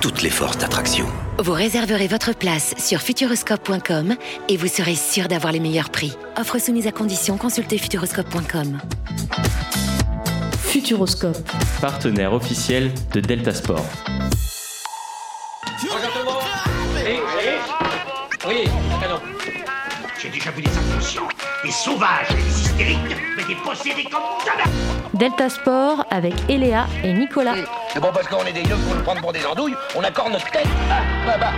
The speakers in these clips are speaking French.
toutes les forces d'attraction. Vous réserverez votre place sur futuroscope.com et vous serez sûr d'avoir les meilleurs prix. Offre soumise à condition, consultez futuroscope.com. Futuroscope. partenaire officiel de Delta Sport. J'ai déjà vu des inconscients, des sauvages et des hystériques, mais des possédés comme jamais Delta Sport avec Eléa et Nicolas. C'est bon parce qu'on est des yeux pour nous prendre pour des andouilles, on accorde notre tête Ah, bah, bah.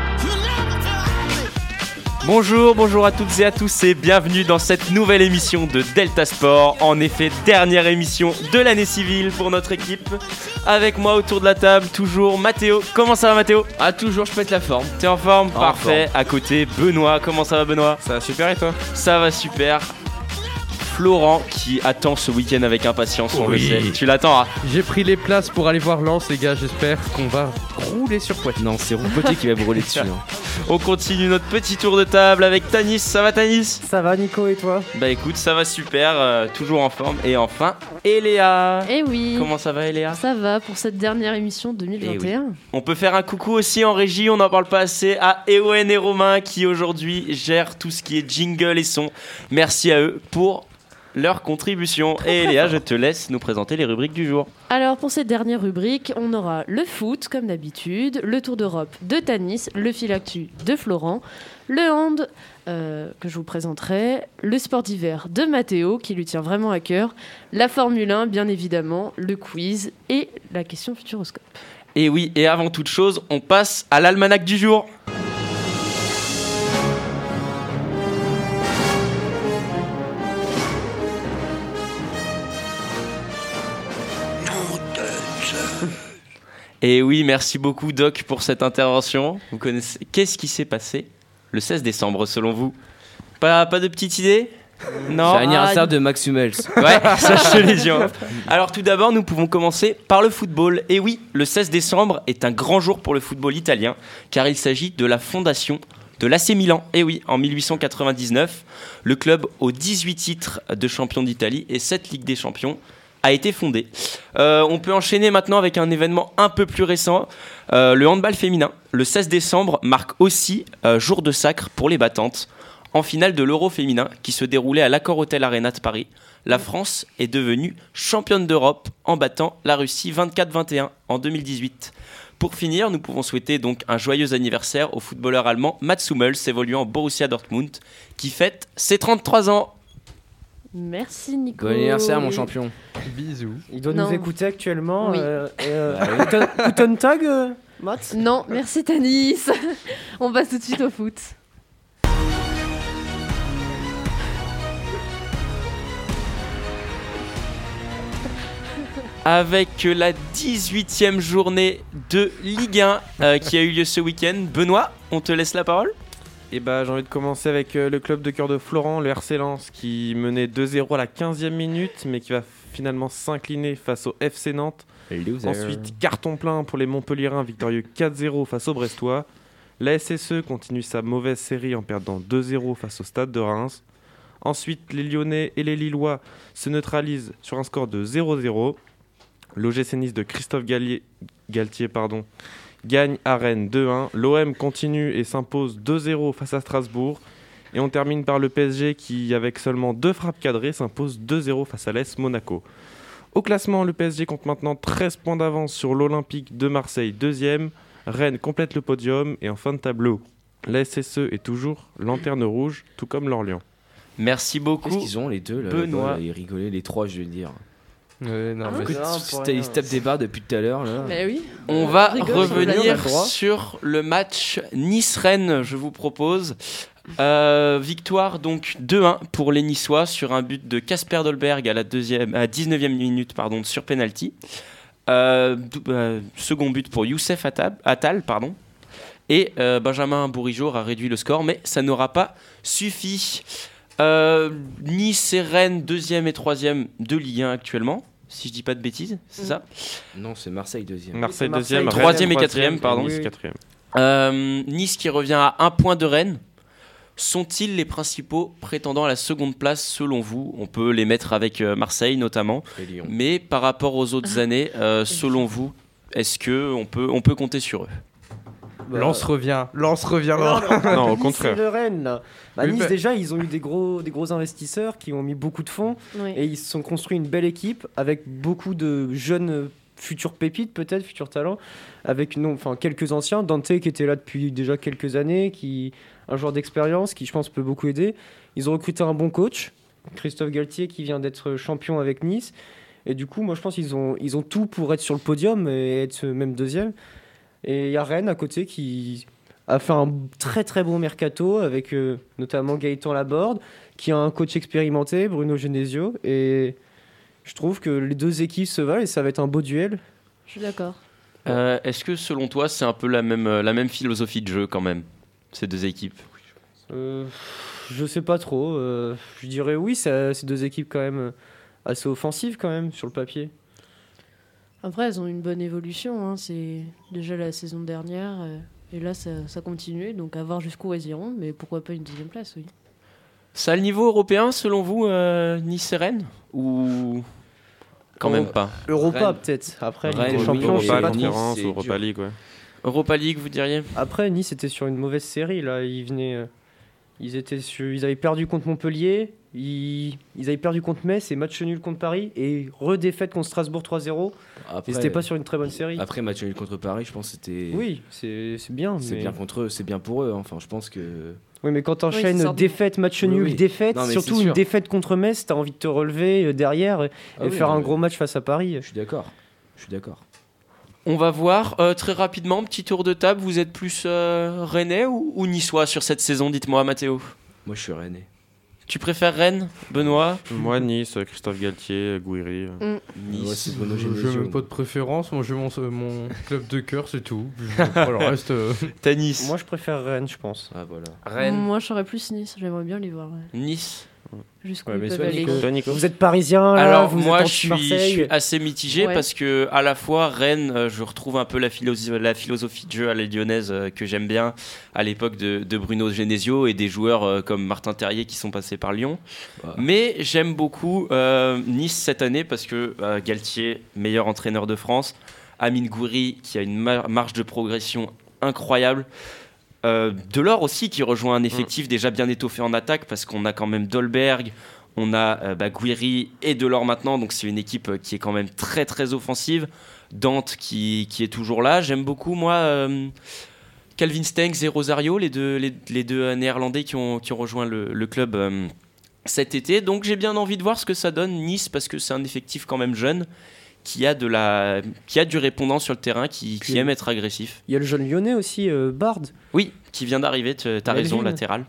Bonjour, bonjour à toutes et à tous et bienvenue dans cette nouvelle émission de Delta Sport. En effet, dernière émission de l'année civile pour notre équipe. Avec moi autour de la table, toujours Mathéo. Comment ça va Mathéo? Ah toujours je pète la forme. T'es en forme? Parfait. À côté, Benoît. Comment ça va Benoît? Ça va super et toi? Ça va super. Florent qui attend ce week-end avec impatience, on Oui. le sait. Tu l'attends hein J'ai pris les places pour aller voir Lens les gars, j'espère qu'on va rouler sur Poitiers. Non, c'est Roupoté qui va rouler dessus. hein. On continue notre petit tour de table avec Tanis. Ça va Tanis Ça va Nico et toi? Bah écoute, ça va super, euh, toujours en forme. Et enfin, Eléa. Eh oui. Comment ça va Eléa? Ça va pour cette dernière émission 2021. On peut faire un coucou aussi en régie, on n'en parle pas assez, à Ewen et Romain qui aujourd'hui gèrent tout ce qui est jingle et son. Merci à eux pour leur contribution. Et Eléa, je te laisse nous présenter les rubriques du jour. Alors pour cette dernière rubrique, on aura le foot comme d'habitude, le Tour d'Europe de Tanis, le filactu de Florent, le hand euh, que je vous présenterai, le sport d'hiver de Mathéo qui lui tient vraiment à cœur, la Formule 1 bien évidemment, le quiz et la question futuroscope. Et oui, et avant toute chose, on passe à l'almanach du jour. Et oui, merci beaucoup Doc pour cette intervention. Vous connaissez Qu'est-ce qui s'est passé le 16 décembre selon vous? Pas, pas de petite idée Non C'est l'anniversaire de Max Hummels. Ouais, ça je te l'ai dit. hein. Alors tout d'abord, nous pouvons commencer par le football. Et oui, le 16 décembre est un grand jour pour le football italien, car il s'agit de la fondation de l'AC Milan. Et oui, en 1899, le club aux 18 titres de champion d'Italie et 7 Ligues des Champions a été fondé. Euh, on peut enchaîner maintenant avec un événement un peu plus récent. Euh, le handball féminin, le 16 décembre, marque aussi euh, jour de sacre pour les battantes. En finale de l'Euro féminin qui se déroulait à l'Accor Hotel Arena de Paris, la France est devenue championne d'Europe en battant la Russie 24-21 en 2018. Pour finir, nous pouvons souhaiter donc un joyeux anniversaire au footballeur allemand Mats Hummels évoluant au Borussia Dortmund qui fête ses 33 ans. Merci Nico. Bon anniversaire mon champion. Bisous. Il doit Non. nous écouter actuellement. Oui. euh, et, euh, Tag, euh, Mats Non, merci Tanis. On passe tout de suite au foot. Avec la 18e journée de Ligue 1 euh, qui a eu lieu ce week-end. Benoît, on te laisse la parole. Et bah j'ai envie de commencer avec euh, le club de cœur de Florent, le RC Lens, qui menait 2-0 à la 15e minute, mais qui va finalement s'incliner face au FC Nantes. Ensuite, carton plein pour les Montpellierins, victorieux 4-0 face aux Brestois. La SSE continue sa mauvaise série en perdant 2-0 face au Stade de Reims. Ensuite, les Lyonnais et les Lillois se neutralisent sur un score de 0-0. L'OGC Nice de Christophe Gallier- Galtier pardon, gagne à Rennes 2-1. L'OM continue et s'impose 2-0 face à Strasbourg. Et on termine par le PSG qui, avec seulement deux frappes cadrées, s'impose 2-0 face à l'AS Monaco. Au classement, le PSG compte maintenant 13 points d'avance sur l'Olympique de Marseille, deuxième. Rennes complète le podium et en fin de tableau, la SSE est toujours lanterne rouge, tout comme l'Orient. Merci beaucoup. Qu'est-ce qu'ils ont les deux là Benoît. Ils rigolaient les trois je veux dire. Ouais, non, mais Écoute, non, ils pour se- rien. ils se tapent des barres depuis tout à l'heure là. Mais oui. On va rigole, revenir sur le match Nice-Rennes, je vous propose. Euh, victoire donc 2-1 pour les Niçois sur un but de Casper Dolberg à la deuxième, à 19e minute pardon, sur penalty. Euh, euh, second but pour Youssef Attal, Attal, pardon. Et euh, Benjamin Bourigeaud a réduit le score, mais ça n'aura pas suffi. Euh, nice et Rennes, deuxième et troisième de Ligue 1 actuellement, si je dis pas de bêtises, c'est ça Non, c'est Marseille deuxième. Marseille deuxième, troisième et quatrième, pardon. Oui. quatrième. Euh, Nice qui revient à un point de Rennes. Sont-ils les principaux prétendants à la seconde place selon vous? On peut les mettre avec euh, Marseille notamment, Et Lyon. mais par rapport aux autres années, euh, selon vous, est-ce que on peut on peut compter sur eux? Lance revient. Lance revient. Non, Non, au Nice contraire. le Rennes, là. Bah, nice, bah- déjà, ils ont eu des gros, des gros investisseurs qui ont mis beaucoup de fonds Oui. et ils se sont construits une belle équipe avec beaucoup de jeunes futurs pépites, peut-être, futurs talents, avec non, enfin, quelques anciens. Dante qui était là depuis déjà quelques années, qui un joueur d'expérience qui, je pense, peut beaucoup aider. Ils ont recruté un bon coach, Christophe Galtier, qui vient d'être champion avec Nice. Et du coup, moi, je pense qu'ils ont, ils ont tout pour être sur le podium et être même deuxième. Et il y a Rennes à côté qui a fait un très très bon mercato avec euh, notamment Gaëtan Laborde, qui a un coach expérimenté, Bruno Genesio. Et je trouve que les deux équipes se valent et ça va être un beau duel. Je suis d'accord. Euh, Est-ce que selon toi, c'est un peu la même euh, la même philosophie de jeu quand même ces deux équipes? Euh, je sais pas trop. euh, je dirais oui, c'est deux équipes quand même assez offensives quand même sur le papier. Après, elles ont une bonne évolution. hein. C'est déjà la saison dernière. euh, et là, ça, ça continue. Donc, à voir jusqu'où elles iront. Mais pourquoi pas une deuxième place, oui. Ça a le niveau européen selon vous, euh, Nice et Rennes Ou quand Oh, même pas? Europa peut-être. Après, Rennes, oui, champions, je sais Europa. League, ouais. Europa League, vous diriez? Après, Nice était sur une mauvaise série. Là, ils venaient, euh, ils étaient sur, ils avaient perdu contre Montpellier, ils, ils avaient perdu contre Metz et match nul contre Paris et redéfaite contre Strasbourg 3-0. Après, Ils n'étaient pas sur une très bonne série. après match nul contre Paris, je pense que c'était. Oui, c'est c'est bien. C'est mais... bien contre eux, c'est bien pour eux. hein. Enfin, je pense que. Oui, mais quand Oui, t'enchaînes sorti- défaite, match Oui, nul, oui. défaite, Non, surtout une défaite contre Metz, t'as envie de te relever euh, derrière et, Ah et oui, faire non, un gros match face à Paris. Je suis d'accord. Je suis d'accord. On va voir euh, très rapidement, petit tour de table. Vous êtes plus euh, rennais ou, ou niçois sur cette saison Dites-moi, Mathéo? Moi, je suis rennais. Tu préfères Rennes, Benoît? Moi, Nice, Christophe Galtier, Gouiri. Nice. Ouais, c'est Bruno Je n'ai même pas de préférence. Moi, j'ai mon, mon club de cœur, c'est tout. Je- le reste. euh, T'as Nice. Moi, je préfère Rennes, je pense. Ah, voilà. Rennes, Moi, j'aurais plus Nice. J'aimerais bien les voir. ouais. Nice. Jusqu'où Ouais, ils mais peuvent soit aller. Nico- Toi, Nico Vous êtes parisien, là, Alors vous moi êtes je suis, je anti-Marseille. suis assez mitigé Ouais. parce que à la fois Rennes, euh, je retrouve un peu la, philo- la philosophie de jeu à la lyonnaise euh, que j'aime bien à l'époque de, de Bruno Genesio et des joueurs euh, comme Martin Terrier qui sont passés par Lyon. Mais j'aime beaucoup euh, Nice cette année parce que euh, Galtier, meilleur entraîneur de France, Amine Gouiri qui a une mar- marge de progression incroyable. Euh, Delors aussi qui rejoint un effectif déjà bien étoffé en attaque parce qu'on a quand même Dolberg, on a euh, bah, Guiri et Delors maintenant, donc c'est une équipe euh, qui est quand même très très offensive. Dante qui, qui est toujours là. J'aime beaucoup moi euh, Calvin Stengs et Rosario, les deux, les, les deux euh, néerlandais qui ont, qui ont rejoint le, le club cet été. Donc j'ai bien envie de voir ce que ça donne Nice parce que c'est un effectif quand même jeune qui a, de la, qui a du répondant sur le terrain, qui, aime être agressif. Il y a le jeune lyonnais aussi, euh, Bard. Oui, qui vient d'arriver, tu as raison, latéral.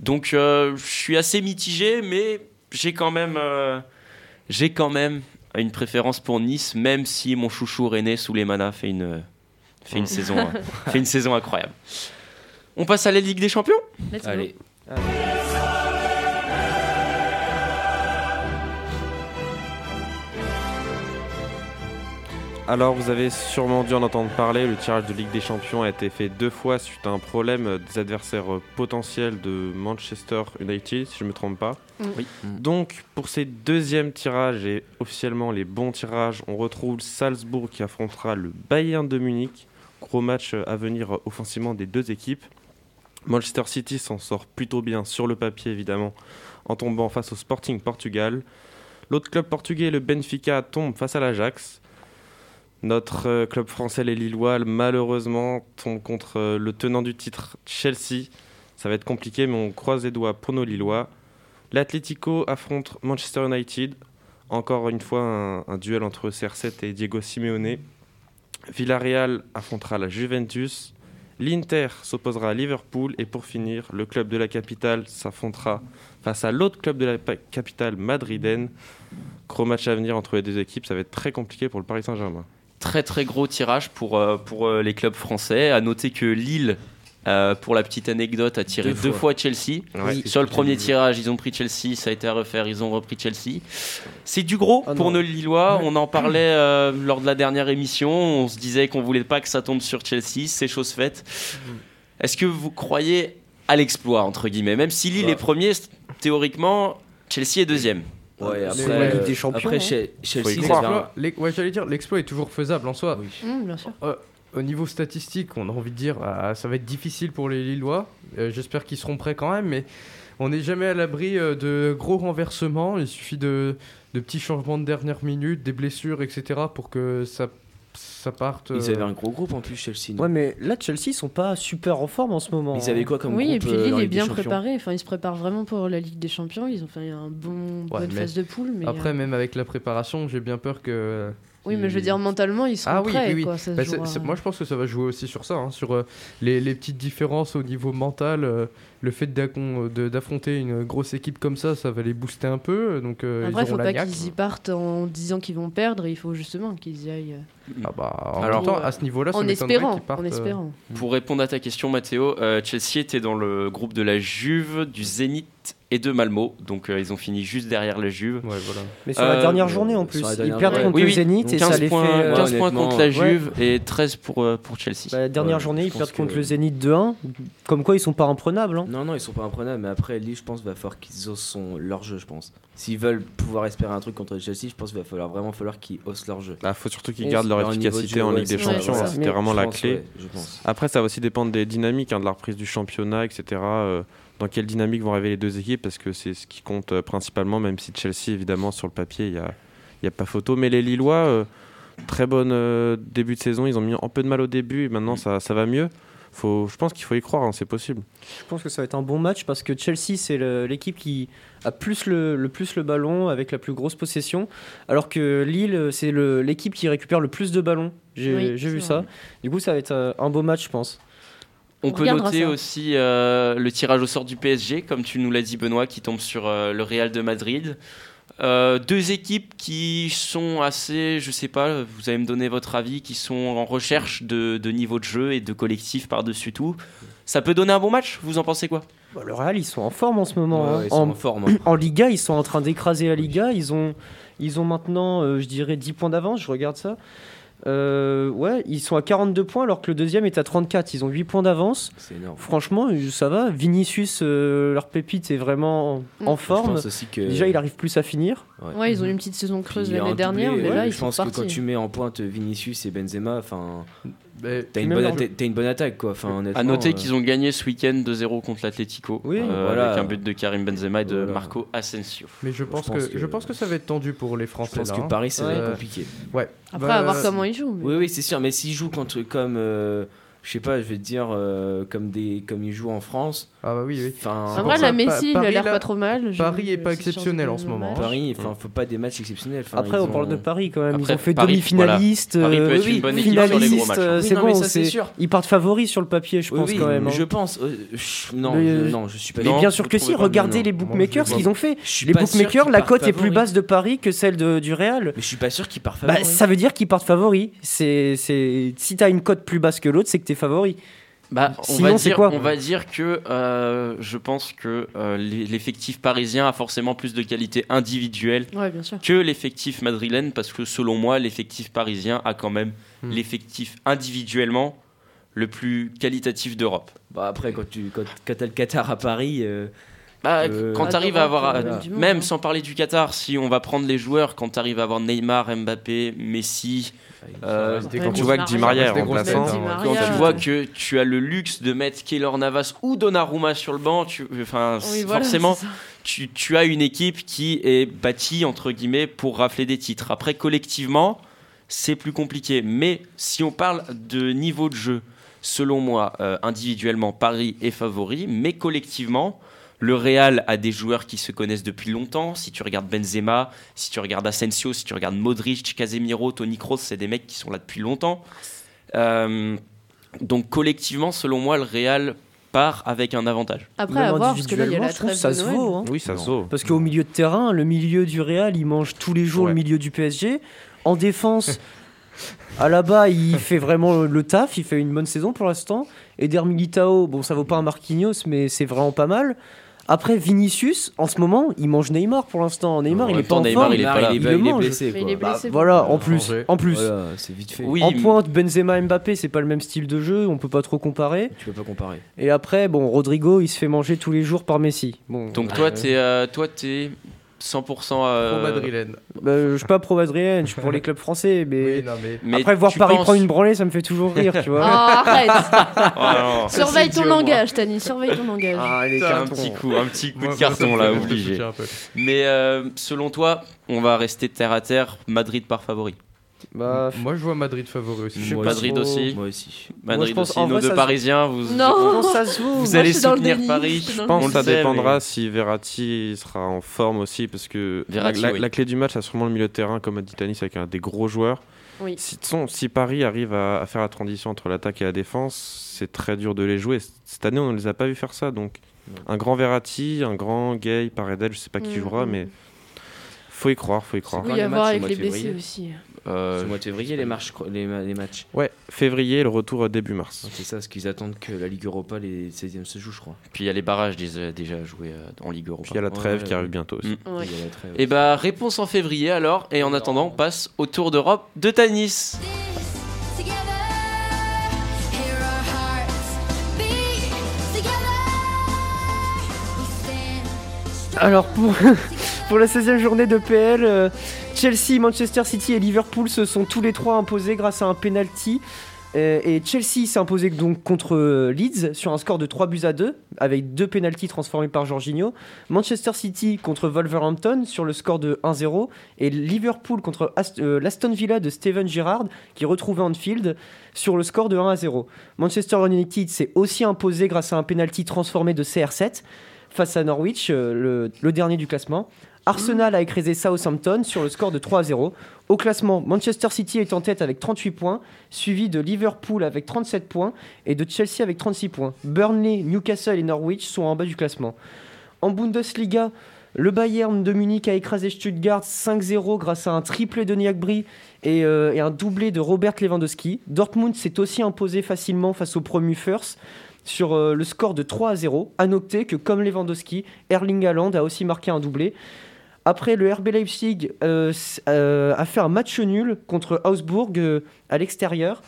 Donc euh, je suis assez mitigé, mais j'ai quand même, euh, j'ai quand même une préférence pour Nice, même si mon chouchou René Souleymana fait une, fait une saison, euh, fait une saison incroyable. On passe à la Ligue des Champions? Let's go. Allez. Alors, vous avez sûrement dû en entendre parler, le tirage de Ligue des Champions a été fait deux fois suite à un problème des adversaires potentiels de Manchester United, si je ne me trompe pas. Oui. Donc, pour ces deuxièmes tirages et officiellement les bons tirages, on retrouve Salzbourg qui affrontera le Bayern de Munich. Gros match à venir offensivement des deux équipes. Manchester City s'en sort plutôt bien sur le papier, évidemment, en tombant face au Sporting Portugal. L'autre club portugais, le Benfica, tombe face à l'Ajax. Notre euh, club français, les Lillois, malheureusement, tombe contre euh, le tenant du titre, Chelsea. Ça va être compliqué, mais on croise les doigts pour nos Lillois. L'Atlético affronte Manchester United. Encore une fois, un, duel entre CR7 et Diego Simeone. Villarreal affrontera la Juventus. L'Inter s'opposera à Liverpool. Et pour finir, le club de la capitale s'affrontera face à l'autre club de la capitale madrilène. Gros match à venir entre les deux équipes. Ça va être très compliqué pour le Paris Saint-Germain. Très très gros tirage pour, euh, pour euh, les clubs français. À noter que Lille euh, pour la petite anecdote, a tiré Deux deux, fois. fois. Chelsea. Ouais. Sur le premier tirage, ils ont pris Chelsea, ça a été à refaire, ils ont repris Chelsea. C'est du gros Ah pour non. nos Lillois. On en parlait euh, lors de la dernière émission. On se disait qu'on voulait pas que ça tombe sur Chelsea. C'est chose faite. Est-ce que vous croyez à l'exploit, entre guillemets? Même si Lille Ouais. est premier, théoriquement, Chelsea est deuxième. Ouais, après, la Ligue euh, des Champions, Après, hein. chez- Chelsea, ça L'exploit- l'ex- ouais, j'allais dire, l'exploit est toujours faisable en soi. Hum, bien sûr. Euh, au niveau statistique, on a envie de dire, ah, ça va être difficile pour les Lillois. Euh, J'espère qu'ils seront prêts quand même, mais on n'est jamais à l'abri euh, de gros renversements. Il suffit de, de petits changements de dernière minute, des blessures, etc. pour que ça, ça parte. Ils euh, avaient un gros groupe en plus, Chelsea. non Ouais, mais là, Chelsea, ils sont pas super en forme en ce moment. Ils avaient quoi comme Oui, groupe et puis euh, Lille est bien Champions préparé. Enfin, ils se préparent vraiment pour la Ligue des Champions. Ils ont fait un bon Ouais, bonne mais phase de poule. Mais Après, euh, même avec la préparation, j'ai bien peur que. oui, mais je veux dire mentalement, ils sont Ah oui, prêts. oui, oui. Quoi, ça se Bah, jouera- moi, je pense que ça va jouer aussi sur ça, hein, sur euh, les, les petites différences au niveau mental. euh, le fait d'affronter une grosse équipe comme ça, ça va les booster un peu. Donc, euh, Après, il faut pas qu'ils y partent en disant qu'ils vont perdre. Il faut justement qu'ils y aillent. euh, Ah bah, en Alors- temps, à ce niveau-là, en espérant. partent, En euh, espérant. Pour répondre à ta question, Mathéo, euh, Chelsea était dans le groupe de la Juve, du Zénith et de Malmo. Donc euh, ils ont fini juste derrière la Juve. Ouais, voilà. Mais sur la dernière journée en plus. Ils perdent contre Oui, le. Zénith et 15 ça les fait. points, euh, 15 points contre la ouais. Juve et 13 pour, euh, pour Chelsea. bah, la dernière Ouais, journée, ils perdent contre le Zénith 2-1. Comme quoi, ils sont pas imprenables. hein. Non, non, ils sont pas imprenables, mais après, Lille, je pense, va falloir qu'ils osent son- leur jeu, je pense. S'ils veulent pouvoir espérer un truc contre Chelsea, je pense qu'il va falloir vraiment falloir qu'ils osent leur jeu. Il Bah, faut surtout qu'ils gardent leur efficacité jeu, en ouais, Ligue des Champions. ouais, hein. C'était vraiment la pense, clé. ouais, je pense. Après, ça va aussi dépendre des dynamiques, hein, de la reprise du championnat, etc. euh, dans quelle dynamique vont arriver les deux équipes, parce que c'est ce qui compte euh, principalement, même si Chelsea, évidemment, sur le papier, il n'y a, y a pas photo. Mais les Lillois, euh, très bon euh, début de saison, ils ont mis un peu de mal au début, et maintenant ça, ça va mieux. Faut, je pense qu'il faut y croire, hein, c'est possible. Je pense que ça va être un bon match parce que Chelsea, c'est l'équipe qui a plus le, le plus le ballon avec la plus grosse possession, alors que Lille, c'est l'équipe qui récupère le plus de ballons. J'ai Oui, vu vrai. ça. Du coup, ça va être euh, un beau match, je pense. On, On peut noter ça. aussi euh, le tirage au sort du PSG, comme tu nous l'as dit Benoît, qui tombe sur euh, le Real de Madrid. Euh, deux équipes qui sont assez, je sais pas, vous allez me donner votre avis, qui sont en recherche de, de niveau de jeu et de collectif par-dessus tout. Ça peut donner un bon match, vous en pensez quoi? Bah, le Real, ils sont en forme en ce moment. Ouais, hein. ils sont en, en forme. hein. en Liga, ils sont en train d'écraser la Liga. Ils ont, ils ont maintenant, euh, je dirais, 10 points d'avance. Je regarde ça. Euh, ouais, ils sont à 42 points alors que le deuxième est à 34. Ils ont 8 points d'avance. C'est énorme. Franchement, euh, ça va. Vinicius, euh, leur pépite, est vraiment en Mm. Je forme. pense aussi que. Déjà, il arrive plus à finir. Ouais, ils ont eu une petite saison creuse l'année dernière, doublé, mais là, ils je sont pense que partis. quand tu mets en pointe Vinicius et Benzema, enfin, t'as une, bonne leur atta- t'as une bonne attaque, quoi. Enfin, À noter euh, qu'ils ont gagné ce week-end 2-0 contre l'Atlético, Oui, euh, voilà. avec un but de Karim Benzema et de Voilà. Marco Asensio. Mais je pense, pense que, que- je pense que ça va être tendu pour les Je Français. pense là, que hein. Paris, ça va Ouais. être compliqué. Ouais. Après, Bah, à voir comment ils jouent. mais- Oui, oui, c'est sûr. Mais s'ils jouent contre, comme, euh, je sais pas, je vais te dire, euh, comme, des, comme ils jouent en France, Ah bah oui, oui. enfin, En vrai, la Pa- Messi, il a Paris, l'air pas trop mal. Je- Paris est pas exceptionnel en ce moment, hein. Paris, enfin, faut pas des matchs exceptionnels. Enfin, Après, on ont- parle de Paris quand même. Après, ils ont fait demi-finaliste. Paris peut euh, être oui, une bonne oui, équipe sur les gros finaliste, matchs. euh, Oui, c'est bon. c'est sûr. Ils partent favoris sur le papier, je Oui, pense oui, quand même. hein. Je pense. euh, je- non, euh, non, je suis pas. Mais bien sûr que si, regardez les bookmakers, ce qu'ils ont fait. Je suis Les pas sûr bookmakers, la cote est plus basse de Paris que celle du Real. Mais je suis pas sûr qu'ils partent Bah, favoris. ça veut dire qu'ils partent favoris. C'est, c'est... Si t'as une cote plus basse que l'autre, c'est que t'es favori. Bah, on, Sinon, va c'est dire, quoi on va dire que euh, je pense que euh, l'e- l'effectif parisien a forcément plus de qualité individuelle Ouais, bien sûr. que l'effectif madrilène parce que selon moi l'effectif parisien a quand même Hmm. l'effectif individuellement le plus qualitatif d'Europe. Bah après, quand tu quand, quand t'as le Qatar à Paris, euh, Bah, Euh, quand tu arrives à avoir, euh, euh, monde, même hein. sans parler du Qatar, si on va prendre les joueurs, quand tu arrives à avoir Neymar, Mbappé, Messi, euh, Quand grosses- tu vois que Di Maria quand tu euh, vois que tu as le luxe de mettre Keylor Navas ou Donnarumma sur le banc, tu, enfin, Oui, voilà, forcément, tu, tu as une équipe qui est bâtie, entre guillemets, pour rafler des titres. Après, collectivement, c'est plus compliqué. Mais si on parle de niveau de jeu, selon moi, euh, individuellement, Paris est favori, mais collectivement, le Real a des joueurs qui se connaissent depuis longtemps. Si tu regardes Benzema, si tu regardes Asensio, si tu regardes Modric, Casemiro, Toni Kroos, c'est des mecs qui sont là depuis longtemps. Euh, donc collectivement, selon moi, le Real part avec un avantage. Après, Même à voir, parce que là, il y a la trouve ça de se Noël. vaut. hein. Oui, ça Non. se vaut. Parce qu'au milieu de terrain, le milieu du Real, il mange tous les jours Ouais. le milieu du PSG. En défense, Alaba, il fait vraiment le taf, il fait une bonne saison pour l'instant. Eder Militao, bon, ça vaut pas un Marquinhos, mais c'est vraiment pas mal. Après, Vinicius, en ce moment, il mange Neymar pour l'instant. Neymar, En il est pas en forme. il est pas là. il Il est le mange. blessé, Mais il est quoi. blessé. Voilà, en Euh, plus, en plus. Voilà, c'est vite fait. Oui, en pointe, Benzema, Mbappé, c'est pas le même style de jeu, on peut pas trop comparer. Tu peux pas comparer. Et après, bon, Rodrigo, il se fait manger tous les jours par Messi. Bon, Donc euh, toi, t'es euh, toi, t'es 100% euh, Pro madrilène. bah, je suis pas pro madrilène, je suis pour les clubs français, mais, Oui, non, mais. mais après voir Paris penses- prendre une branlée, ça me fait toujours rire, tu Oh, vois. arrête Oh. Surveille ton langage, Tani, surveille ton langage. Ah, les un petit coup, un petit coup Moi- de carton là, obligé. Mais euh, selon toi, on va rester terre à terre. Madrid par favori. Bah, Moi, je vois Madrid favori aussi. Moi Madrid trop. aussi. Moi aussi. Madrid je pense- aussi. Nos vrai, deux Parisiens, vous. Non. non, ça se vaut. Vous Moi, allez soutenir déni, Paris. je pense que ça dépendra mais- si Verratti sera en forme aussi, parce que Verratti, la, la- oui. la clé du match, c'est sûrement le milieu de terrain, comme a dit Tanis, avec un des gros joueurs. Oui. Si, si Paris arrive à, à faire la transition entre l'attaque et la défense, c'est très dur de les jouer. Cette année, on ne les a pas vu faire ça. Donc, un grand Verratti, un grand Gay, Paredes, je sais pas qui Mm, jouera, mm. mais faut y croire, faut y croire. Oui, Quand les à voir matchs, avec les blessés aussi. Euh, C'est au mois de février les, marches, les, ma- les matchs. Ouais, février, le retour euh, début mars. C'est ça, parce qu'ils attendent que la Ligue Europa, les 16e se jouent, je crois. Puis il y a les barrages déjà, déjà joués euh, en Ligue Europa. Puis il y a la trêve ouais, qui ouais. arrive bientôt aussi. Mm. Ouais. Il y a la trêve. Et bah réponse en février alors. Et en attendant, on passe au Tour d'Europe de Tanis. Alors pour, pour la 16e journée de PL, euh, Chelsea, Manchester City et Liverpool se sont tous les trois imposés grâce à un penalty. Euh, et Chelsea s'est imposé donc contre euh, Leeds sur un score de 3 buts à 2 avec deux pénaltys transformés par Jorginho. Manchester City contre Wolverhampton sur le score de 1-0 et Liverpool contre Ast- l'Aston Villa de Steven Gerrard qui retrouvait Anfield sur le score de 1-0. Manchester United s'est aussi imposé grâce à un penalty transformé de CR7 face à Norwich, le dernier du classement. Arsenal a écrasé Southampton sur le score de 3 à 0. Au classement, Manchester City est en tête avec 38 points, suivi de Liverpool avec 37 points et de Chelsea avec 36 points. Burnley, Newcastle et Norwich sont en bas du classement. En Bundesliga, le Bayern de Munich a écrasé Stuttgart 5-0 grâce à un triplé de Niakbri et, euh, et un doublé de Robert Lewandowski. Dortmund s'est aussi imposé facilement face au promu First sur euh, le score de 3 à 0. À noter que comme Lewandowski, Erling Haaland a aussi marqué un doublé. Après, le RB Leipzig euh, euh, a fait un match nul contre Augsbourg euh, à l'extérieur.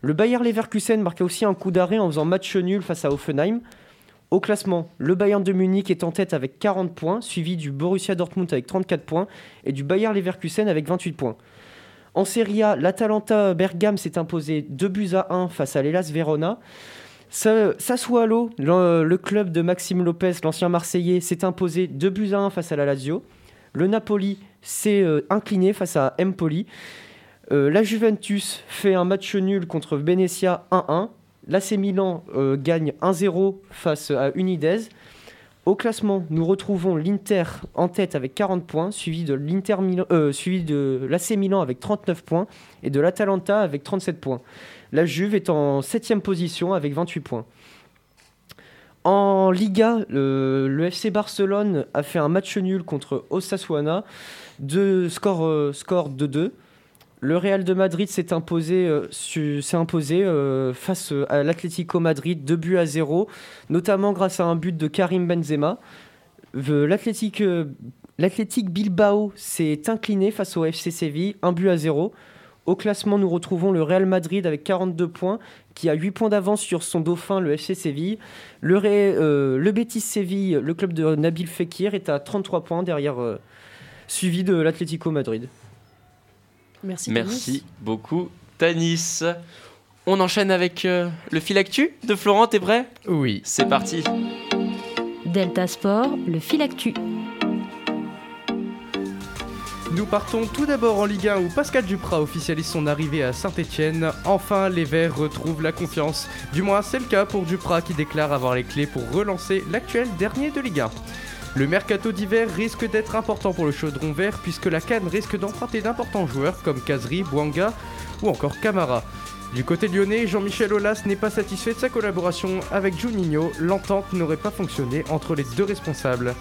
Le Bayer Leverkusen marqua aussi un coup d'arrêt en faisant match nul face à Offenheim. Au classement, le Bayern de Munich est en tête avec 40 points, suivi du Borussia Dortmund avec 34 points et du Bayer Leverkusen avec 28 points. En Serie A, l'Atalanta Bergame s'est imposé 2 buts à 1 face à l'Elas Verona. Sa- Sassuolo, le, le club de Maxime Lopez, l'ancien Marseillais, s'est imposé 2 buts à 1 face à la Lazio. Le Napoli s'est euh, incliné face à Empoli. Euh, la Juventus fait un match nul contre Venezia 1-1. L'AC Milan euh, gagne 1-0 face à Unidez. Au classement, nous retrouvons l'Inter en tête avec 40 points, suivi de l'Inter suivi de l'AC Milan avec 39 points et de l'Atalanta avec 37 points. La Juve est en 7 position avec 28 points. En Liga, le, FC Barcelone a fait un match nul contre Osasuna, de score, euh, score 2-2. Le Real de Madrid s'est imposé, euh, euh, face à l'Atlético Madrid 2 buts à 0, notamment grâce à un but de Karim Benzema. Euh, euh, l'Athletic Bilbao s'est incliné face au FC Séville 1 but à 0. Au classement, nous retrouvons le Real Madrid avec 42 points, qui a 8 points d'avance sur son dauphin, le FC Séville. Le, Ré- euh, le Betis Séville, le club de Nabil Fekir, est à 33 points derrière, euh, suivi de l'Atlético Madrid. Merci. Merci beaucoup, Tanis. On enchaîne avec euh, le fil actu de Florent, t'es prêt? Oui. C'est parti. Delta Sport, le fil actu. Nous partons tout d'abord en Ligue 1 où Pascal Duprat officialise son arrivée à Saint-Etienne. Enfin, les Verts retrouvent la confiance. Du moins, c'est le cas pour Duprat qui déclare avoir les clés pour relancer l'actuel dernier de Ligue 1. Le mercato d'hiver risque d'être important pour le chaudron vert puisque la Cannes risque d'emprunter d'importants joueurs comme Kazri, Bouanga ou encore Camara. Du côté lyonnais, Jean-Michel Aulas n'est pas satisfait de sa collaboration avec Juninho. L'entente n'aurait pas fonctionné entre les deux responsables.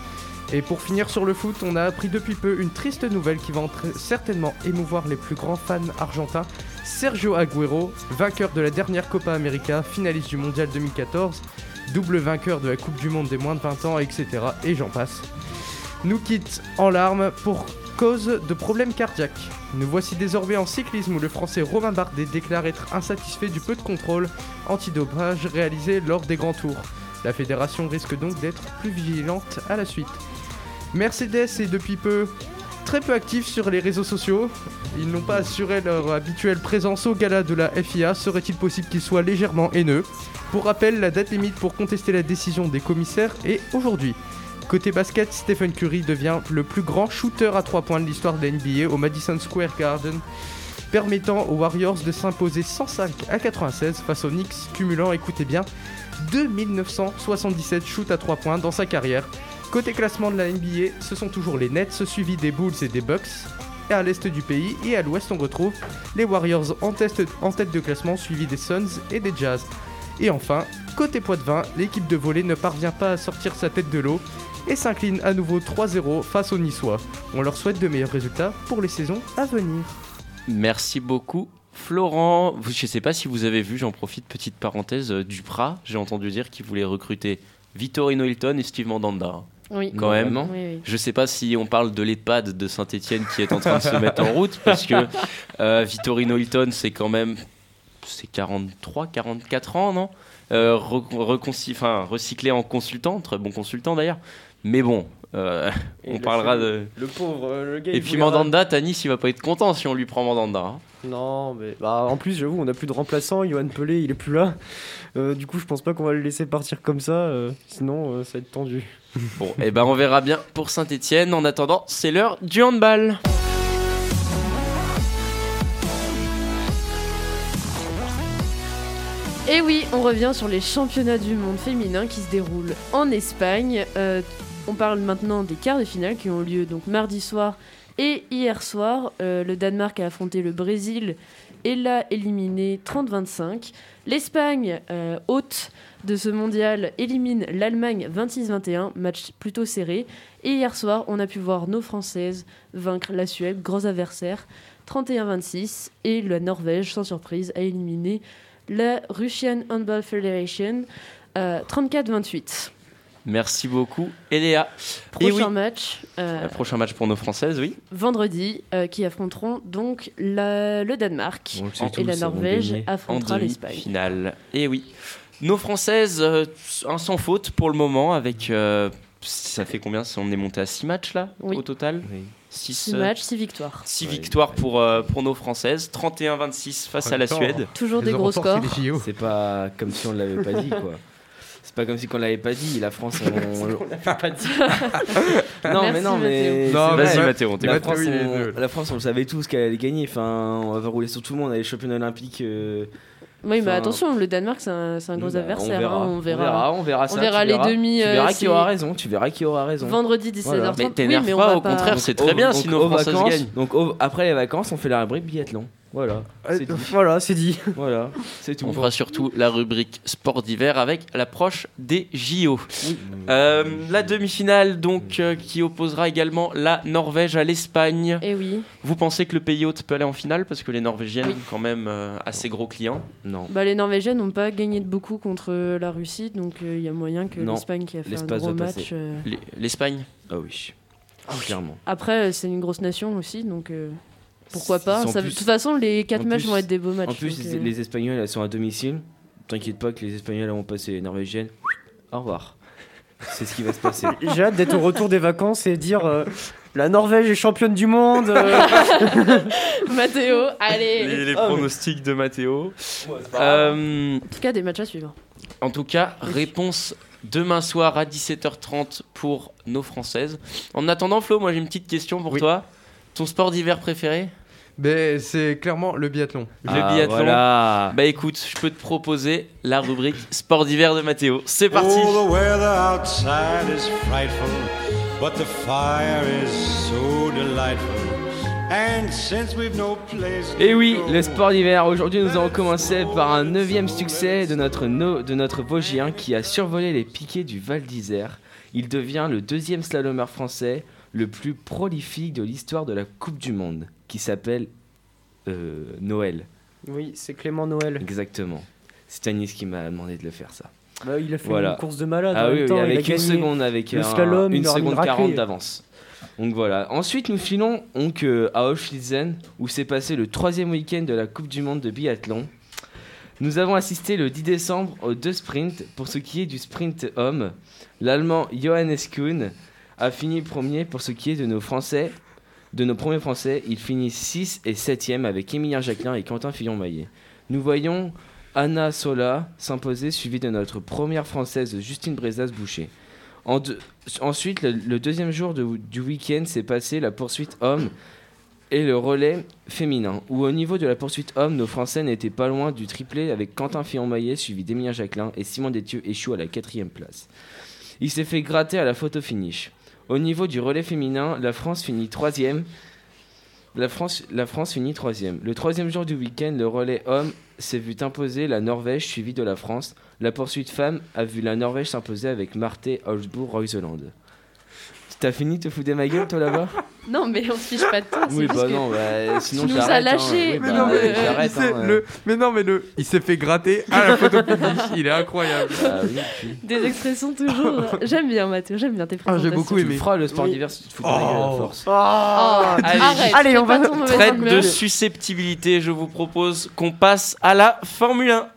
Et pour finir sur le foot, on a appris depuis peu une triste nouvelle qui va certainement émouvoir les plus grands fans argentins. Sergio Agüero, vainqueur de la dernière Copa América, finaliste du Mondial 2014, double vainqueur de la Coupe du Monde des moins de 20 ans, etc. Et j'en passe, nous quitte en larmes pour cause de problèmes cardiaques. Nous voici désormais en cyclisme où le français Romain Bardet déclare être insatisfait du peu de contrôle antidopage réalisé lors des grands tours. La fédération risque donc d'être plus vigilante à la suite. Mercedes est depuis peu très peu actif sur les réseaux sociaux. Ils n'ont pas assuré leur habituelle présence au gala de la FIA. Serait-il possible qu'ils soient légèrement haineux? Pour rappel, la date limite pour contester la décision des commissaires est aujourd'hui. Côté basket, Stephen Curry devient le plus grand shooter à 3 points de l'histoire de la NBA au Madison Square Garden, permettant aux Warriors de s'imposer 105 à 96 face aux Knicks, cumulant, écoutez bien, 2977 shoots à 3 points dans sa carrière. Côté classement de la NBA, ce sont toujours les Nets, suivis des Bulls et des Bucks. Et à l'est du pays et à l'ouest, on retrouve les Warriors en tête, de classement, suivis des Suns et des Jazz. Et enfin, côté poids de vin, l'équipe de volley ne parvient pas à sortir sa tête de l'eau et s'incline à nouveau 3-0 face aux Niçois. On leur souhaite de meilleurs résultats pour les saisons à venir. Merci beaucoup. Florent, je ne sais pas si vous avez vu, j'en profite, petite parenthèse, euh, Duprat, j'ai entendu dire qu'il voulait recruter Vittorino Hilton et Steve Mandanda. Oui. Quand même. Oui, oui. Je sais pas si on parle de l'EHPAD de Saint-Etienne qui est en train de se mettre en route, parce que euh, Vittorino Hilton, c'est quand même c'est 43, 44 ans, non? Euh, re- Recyclé en consultant, très bon consultant d'ailleurs. Mais bon, euh, on le parlera fait- de. Le pauvre, euh, le gars. Et puis Mandanda, Tanis, il va pas être content si on lui prend Mandanda. hein. Non, mais bah, en plus, j'avoue, on a plus de remplaçant. Johan Pelé, il est plus là. Euh, du coup, je pense pas qu'on va le laisser partir comme ça. euh, sinon, euh, ça va être tendu. Bon, et ben on verra bien pour Saint-Etienne. En attendant, c'est l'heure du handball. Et oui, on revient sur les championnats du monde féminin qui se déroulent en Espagne. Euh, on parle maintenant des quarts de finale qui ont lieu donc mardi soir et hier soir. Euh, le Danemark a affronté le Brésil et l'a éliminé 30-25. L'Espagne, euh, hôte de ce mondial, élimine l'Allemagne 26-21, match plutôt serré. Et hier soir, on a pu voir nos Françaises vaincre la Suède, gros adversaire, 31-26. Et la Norvège, sans surprise, a éliminé la Russian Handball Federation euh, 34-28. Merci beaucoup, Eléa. Prochain oui, match euh, le prochain match pour nos Françaises, oui. vendredi euh, qui affronteront donc la- le Danemark et tous, la Norvège affrontera l'Espagne. demi-finale. Et oui. Nos Françaises, euh, un sans faute pour le moment, avec. euh, ça fait combien On est monté à 6 matchs là, Oui. au total? Oui. 6 6 matchs, 6 victoires. Six victoires pour, euh, pour nos Françaises, 31-26 face à la. Suède. Toujours des gros scores. C'est pas comme si on l'avait pas dit, quoi. C'est pas comme si on l'avait pas dit. La France, on. non, mais Merci, non, mais. Non, mais vrai. Vas-y Mathéo, on La France, on, la France, on le savait tous qu'elle allait gagner. Enfin, on va rouler sur tout le monde. Les championnats olympiques. euh, Oui, mais attention, le Danemark, c'est un, gros bah, adversaire. On verra. hein, on verra. On verra. ça, on verra tu les verras. demi, Tu euh, verras qui aura raison. Tu verras qui aura raison. Vendredi 17h30. Voilà. Mais oui, t'énerve mais on pas, va au contraire, c'est Donc, très bien si nos aux Françaises vacances- gagnent. Donc après les vacances, on fait la rubrique biathlon. Voilà. Euh, C'est dit. voilà, c'est dit. Voilà. C'est tout. On fera surtout la rubrique sport d'hiver avec l'approche des JO. Euh, la demi-finale donc euh, qui opposera également la Norvège à l'Espagne. Et oui. Vous pensez que le pays hôte peut aller en finale parce que les Norvégiennes Oui. quand même euh, assez gros clients? Non. Bah, les Norvégiennes n'ont pas gagné de beaucoup contre la Russie, donc euh, il y a moyen que Non, l'Espagne qui a fait un gros match. passer. euh, Les- L'Espagne? Ah oui. Clairement. Après, c'est une grosse nation aussi, donc euh, pourquoi pas. sont Ça- plus- De toute façon, les 4 en matchs plus- vont être des beaux matchs. En plus, donc, les, euh, les Espagnols, elles sont à domicile. T'inquiète pas que les Espagnols vont passer les Norvégiennes. Au revoir. C'est ce qui va se passer. J'ai hâte d'être au retour des vacances et dire euh, la Norvège est championne du monde. euh. Mathéo, allez Les, les mais- pronostics de Mathéo. Euh, En tout cas, des matchs à suivre. en tout cas, réponse demain soir à 17h30 pour nos Françaises. En attendant, Flo, moi j'ai une petite question pour Oui. toi. Ton sport d'hiver préféré Mais c'est clairement le biathlon. Le Ah, biathlon. Voilà. Bah écoute, je peux te proposer la rubrique sport d'hiver de Mathéo. C'est parti Oh, the weather outside is frightful, but the fire is so delightful. And since we've no place to Et oui, go, le sport d'hiver. Aujourd'hui, nous allons commencer par un neuvième succès de notre, no- de notre Vosgien qui a survolé les piquets du Val d'Isère. Il devient le deuxième slalomeur français le plus prolifique de l'histoire de la Coupe du Monde, qui s'appelle euh, Noël. Oui, c'est Clément Noël. Exactement. C'est Tanis qui m'a demandé de le faire ça. Bah, il a fait Voilà. une course de malade. Ah en oui, même oui, temps, il a avec une seconde, avec le un- slalom, une seconde raclée. 40 d'avance. Donc voilà. Ensuite, nous filons donc euh, à Auschwitz, où s'est passé le troisième week-end de la Coupe du Monde de biathlon. Nous avons assisté le 10 décembre aux deux sprints. Pour ce qui est du sprint homme, l'Allemand Johannes Kuhn a fini premier. Pour ce qui est de nos Français, de nos premiers Français, il finit 6 et 7e avec Émilien Jacquelin et Quentin Fillon-Maillet. Nous voyons Anna Sola s'imposer, suivie de notre première Française Justine Brezas-Boucher. Ensuite, le, deuxième jour du week-end s'est passé la poursuite homme et le relais féminin, où au niveau de la poursuite homme, nos Français n'étaient pas loin du triplé avec Quentin Fillon-Maillet suivi d'Emilien Jacquelin et Simon Détieux échoue à la quatrième place. Il s'est fait gratter à la photo finish. Au niveau du relais féminin, la France finit troisième. La France, la troisième. Le troisième jour du week-end, le relais homme s'est vu imposer la Norvège suivie de la France. La poursuite femme a vu la Norvège s'imposer avec Marte Holzbourg-Reuseland. T'as fini de te foutre de ma gueule toi là-bas? Non, mais on se fiche pas de toi. Oui, bah non, bah, sinon tu nous as hein. lâché. Oui, Mais bah, non, mais, hein, le- mais non, mais le, il s'est fait gratter à la photo publique. Il est incroyable. Oui, puis- Des expressions toujours. J'aime bien, Mathieu, j'aime bien tes Ah, présentations. j'ai beaucoup Tu aimé. le feras le sport Oui. d'hiver si tu te fous de ma gueule à Oh. force. Oh, Allez, arrête, allez, on va- Traite de susceptibilité, je vous propose qu'on passe à la Formule 1.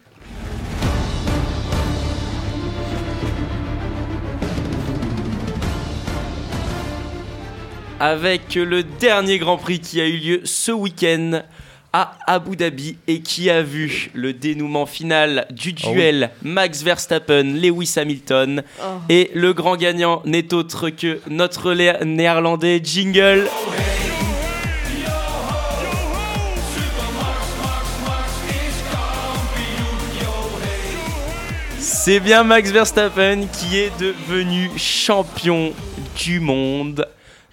Avec le dernier Grand Prix qui a eu lieu ce week-end à Abu Dhabi et qui a vu le dénouement final du Ah oui. duel Max Verstappen-Lewis Hamilton. Oh. Et le grand gagnant n'est autre que notre néerlandais Jingle. C'est bien Max Verstappen qui est devenu champion du monde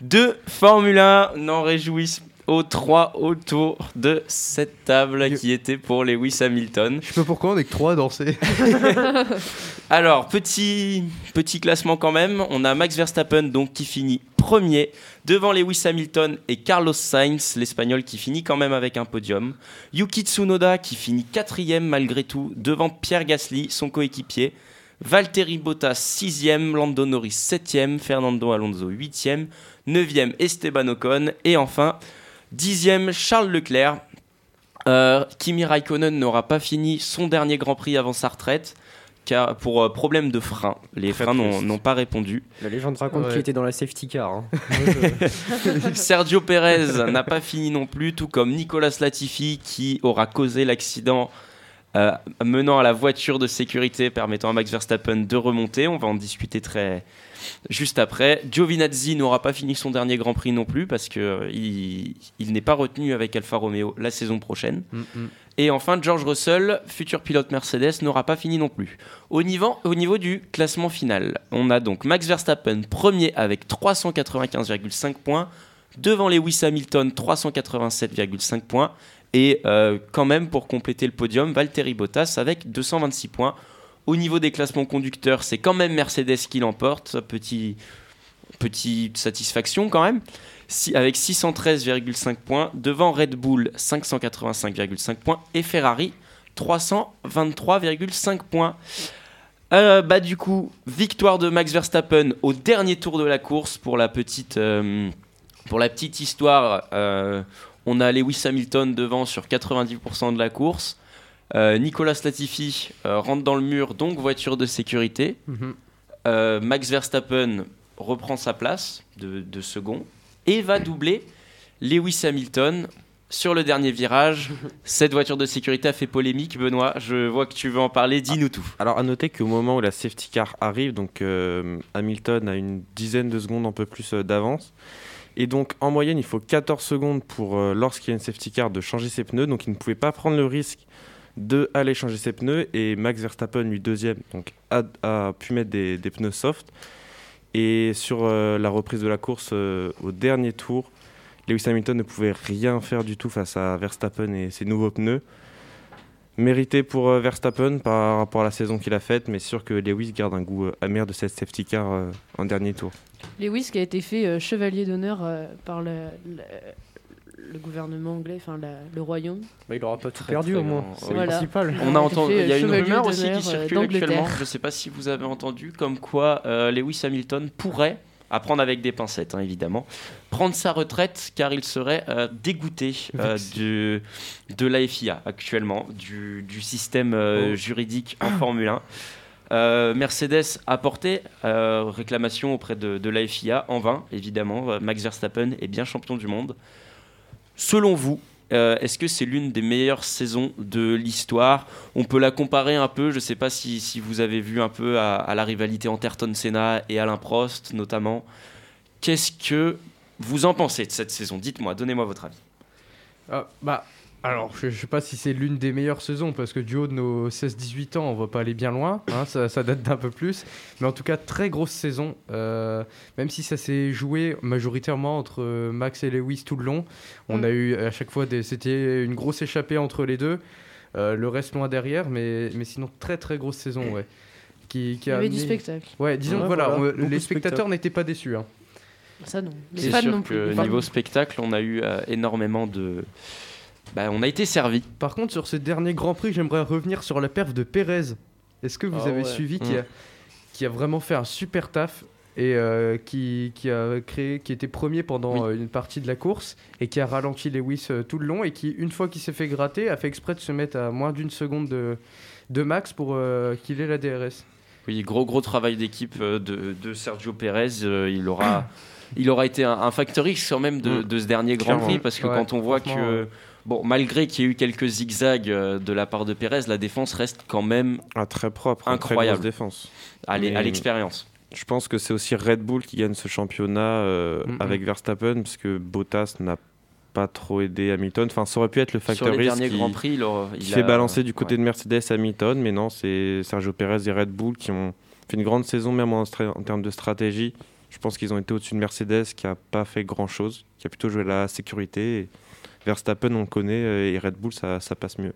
de Formule 1. N'en réjouissent aux trois autour de cette table qui était pour Lewis Hamilton. Je sais pas pourquoi on est que trois à danser. Alors, petit, petit classement quand même. On a Max Verstappen donc qui finit premier devant Lewis Hamilton et Carlos Sainz, l'Espagnol qui finit quand même avec un podium. Yuki Tsunoda qui finit quatrième malgré tout devant Pierre Gasly, son coéquipier. Valtteri Bottas sixième, Lando Norris septième, Fernando Alonso huitième, neuvième Esteban Ocon et enfin dixième Charles Leclerc. Euh, Kimi Raikkonen n'aura pas fini son dernier Grand Prix avant sa retraite car pour euh, problème de frein. Les Très freins n'ont pas répondu. La légende raconte Ouais. qu'il était dans la safety car. hein. Sergio Pérez n'a pas fini non plus, tout comme Nicolas Latifi qui aura causé l'accident euh, menant à la voiture de sécurité permettant à Max Verstappen de remonter. On va en discuter très juste après. Giovinazzi n'aura pas fini son dernier Grand Prix non plus parce que euh, il, il n'est pas retenu avec Alfa Romeo la saison prochaine. Et enfin, George Russell, futur pilote Mercedes, n'aura pas fini non plus. Au niveau, au niveau du classement final, on a donc Max Verstappen premier avec 395,5 points, devant Lewis Hamilton 387,5 points, et euh, quand même pour compléter le podium, Valtteri Bottas avec 226 points. Au niveau des classements conducteurs, c'est quand même Mercedes qui l'emporte, petit, petite satisfaction quand même si- avec 613,5 points, devant Red Bull 585,5 points et Ferrari 323,5 points. Euh, bah du coup, victoire de Max Verstappen au dernier tour de la course pour la petite, euh, pour la petite histoire. euh, on a Lewis Hamilton devant sur 90% de la course. Euh, Nicolas Latifi euh, rentre dans le mur, donc voiture de sécurité. Mhm. Euh, Max Verstappen reprend sa place de, de second et va doubler Lewis Hamilton sur le dernier virage. Cette voiture de sécurité a fait polémique. Benoît, je vois que tu veux en parler. Dis-nous tout. Alors à noter qu'au moment où la safety car arrive, donc Hamilton a une dizaine de secondes un peu plus d'avance. Et donc en moyenne, il faut 14 secondes pour euh, lorsqu'il y a une safety car de changer ses pneus. Donc il ne pouvait pas prendre le risque de aller changer ses pneus. Et Max Verstappen, lui deuxième, donc a, pu mettre des, des pneus soft. Et sur euh, la reprise de la course euh, au dernier tour, Lewis Hamilton ne pouvait rien faire du tout face à Verstappen et ses nouveaux pneus. Mérité pour euh, Verstappen par rapport à la saison qu'il a faite, mais sûr que Lewis garde un goût amer de cette safety car en dernier tour. Lewis qui a été fait chevalier d'honneur par le- le gouvernement anglais, enfin le royaume. Bah, il aura pas tout Très, perdu très au moins. grand. C'est Oui. le Voilà. principal. On a Il entendu, il y a une rumeur aussi qui euh, circule d'Angleterre. actuellement. Je ne sais pas si vous avez entendu, comme quoi euh, Lewis Hamilton pourrait, à prendre avec des pincettes hein, évidemment, prendre sa retraite car il serait euh, dégoûté euh, du- de la FIA actuellement, du, du système euh, Oh. juridique en Formule 1. Euh, Mercedes a porté euh, réclamation auprès de, de la FIA en vain, évidemment. Euh, Max Verstappen est bien champion du monde. Selon vous, euh, est-ce que c'est l'une des meilleures saisons de l'histoire? On peut la comparer un peu, je ne sais pas si, vous avez vu un peu à, la rivalité entre Ayrton Senna et Alain Prost notamment. Qu'est-ce que vous en pensez de cette saison? Dites-moi, donnez-moi votre avis. Ah, bah, alors, je, je sais pas si c'est l'une des meilleures saisons, parce que du haut de nos 16-18 ans, on va pas aller bien loin, hein, ça, ça date d'un peu plus. Mais en tout cas, très grosse saison, euh, même si ça s'est joué majoritairement entre euh, Max et Lewis tout le long. On Mm. a eu à chaque fois, des, c'était une grosse échappée entre les deux, euh, le reste loin derrière, mais, mais sinon, très très grosse saison, ouais. Qui, qui Il y a avait du spectacle. Ouais, disons Ouais, voilà, on- les spectateurs n'étaient pas déçus. hein. Ça non. Les fans sûr non plus. que niveau spectacle, on a eu euh, énormément de... Bah, on a été servi. Par contre, sur ce dernier Grand Prix, j'aimerais revenir sur la perf de Pérez. Est-ce que vous Ah avez ouais. suivi qui, a, qui a vraiment fait un super taf et euh, qui, qui a créé, qui était premier pendant euh, une partie de la course et qui a ralenti Lewis euh, tout le long et qui, une fois qu'il s'est fait gratter, a fait exprès de se mettre à moins d'une seconde de, de max pour euh, qu'il ait la DRS. Oui, gros gros travail d'équipe de, de Sergio Pérez. euh, il aura, il aura été un, un facteur X quand même de, Mm. de ce dernier Grand. Prix parce que Ouais, quand on voit que ouais. Bon, malgré qu'il y ait eu quelques zigzags euh, de la part de Pérez, la défense reste quand même Ah, très propre, très Incroyable. défense. à l'expérience. Je pense que c'est aussi Red Bull qui gagne ce championnat euh, avec Verstappen, parce que Bottas n'a pas trop aidé Hamilton. Enfin, ça aurait pu être le Sur facteur les risque derniers qui, Grands Prix, il, aura- il qui a- fait balancer du côté ouais. de Mercedes Hamilton, mais non, c'est Sergio Perez et Red Bull qui ont fait une grande saison, même en, termes de stratégie. Je pense qu'ils ont été au-dessus de Mercedes, qui a pas fait grand-chose, qui a plutôt joué la sécurité. Et Verstappen, on le connaît, euh, et Red Bull, ça, ça passe mieux.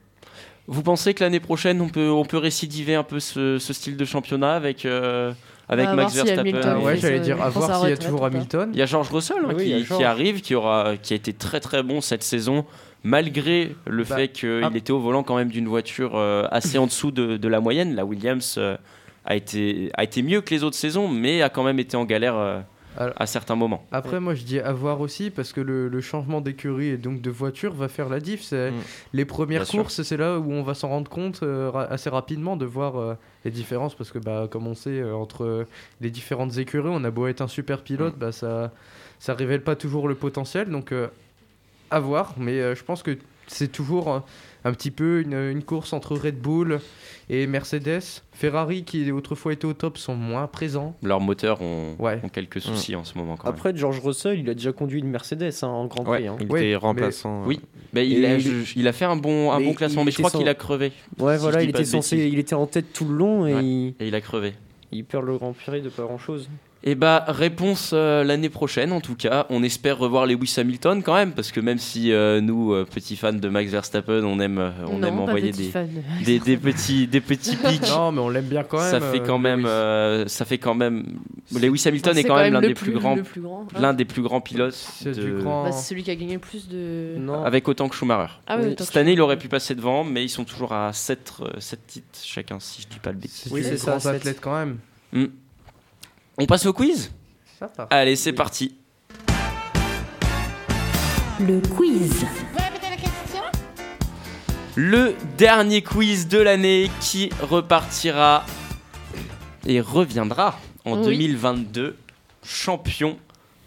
Vous pensez que l'année prochaine, on peut, on peut récidiver un peu ce, ce style de championnat avec, euh, avec Max si Verstappen Ah ouais, fait j'allais dire, à voir s'il y a toujours. Hamilton. Il y a George Russell hein, Oui, qui, George. qui arrive, qui, aura, qui a été très très bon cette saison, malgré le Bah, fait qu'il ah. était au volant quand même d'une voiture euh, assez en dessous de, de la moyenne. La Williams euh, a, été, a été mieux que les autres saisons, mais a quand même été en galère euh, Alors- à certains moments. Après, moi, je dis à voir aussi parce que le, le changement d'écurie et donc de voiture va faire la diff. C'est Mm. les premières Bien courses, c'est là où on va s'en rendre compte euh, ra- assez rapidement de voir euh, les différences parce que, bah, comme on sait, euh, entre les différentes écuries, on a beau être un super pilote, Mm. bah, ça, ça révèle pas toujours le potentiel. Donc, euh, à voir. Mais euh, je pense que c'est toujours euh, un petit peu une, une course entre Red Bull et Mercedes. Ferrari, qui autrefois était au top, sont moins présents. Leurs moteurs ont, Ouais. ont quelques soucis en ce moment quand même. Après, George Russell, il a déjà conduit une Mercedes hein, en Grand Ouais. Prix. hein. Il Ouais, était mais- remplaçant. Oui, mais il, Et a, il- je- il a fait un bon, un mais bon classement, mais je crois sans- qu'il a crevé. Ouais, Si voilà, il était de censé, bêtises. il était en tête tout le long et Ouais. il, Et il a crevé. il perd le Grand Prix de pas grand Et bah réponse euh, l'année prochaine en tout cas. On espère revoir Lewis Hamilton quand même parce que même si euh, nous euh, petits fans de Max Verstappen on aime euh, on Non, aime envoyer petit des, fan. des, des petits des petits pics. Non, mais on l'aime bien quand même. ça fait euh, quand même Lewis. euh, ça fait quand même Lewis Hamilton C'est est quand même l'un des plus grands grand. l'un des plus grands pilotes C'est de- grand. Bah, c'est celui qui a gagné le plus de. Non. avec autant que Schumacher. Ah oui, Cette année il aurait pu passer devant mais ils sont toujours à 7, titres chacun si je dis pas le bêtise. C'est Oui, c'est ça, athlète quand même. On passe au quiz Ça part. Allez c'est parti. Le quiz. Le dernier quiz de l'année qui repartira et reviendra en Oui. 2022 champion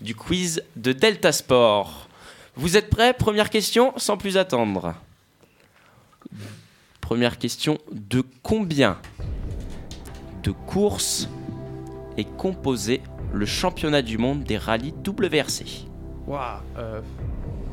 du quiz de Delta Sport. Vous êtes prêts? Première question sans plus attendre. Première question de combien de courses est composé le championnat du monde des rallyes WRC Waouh. euh,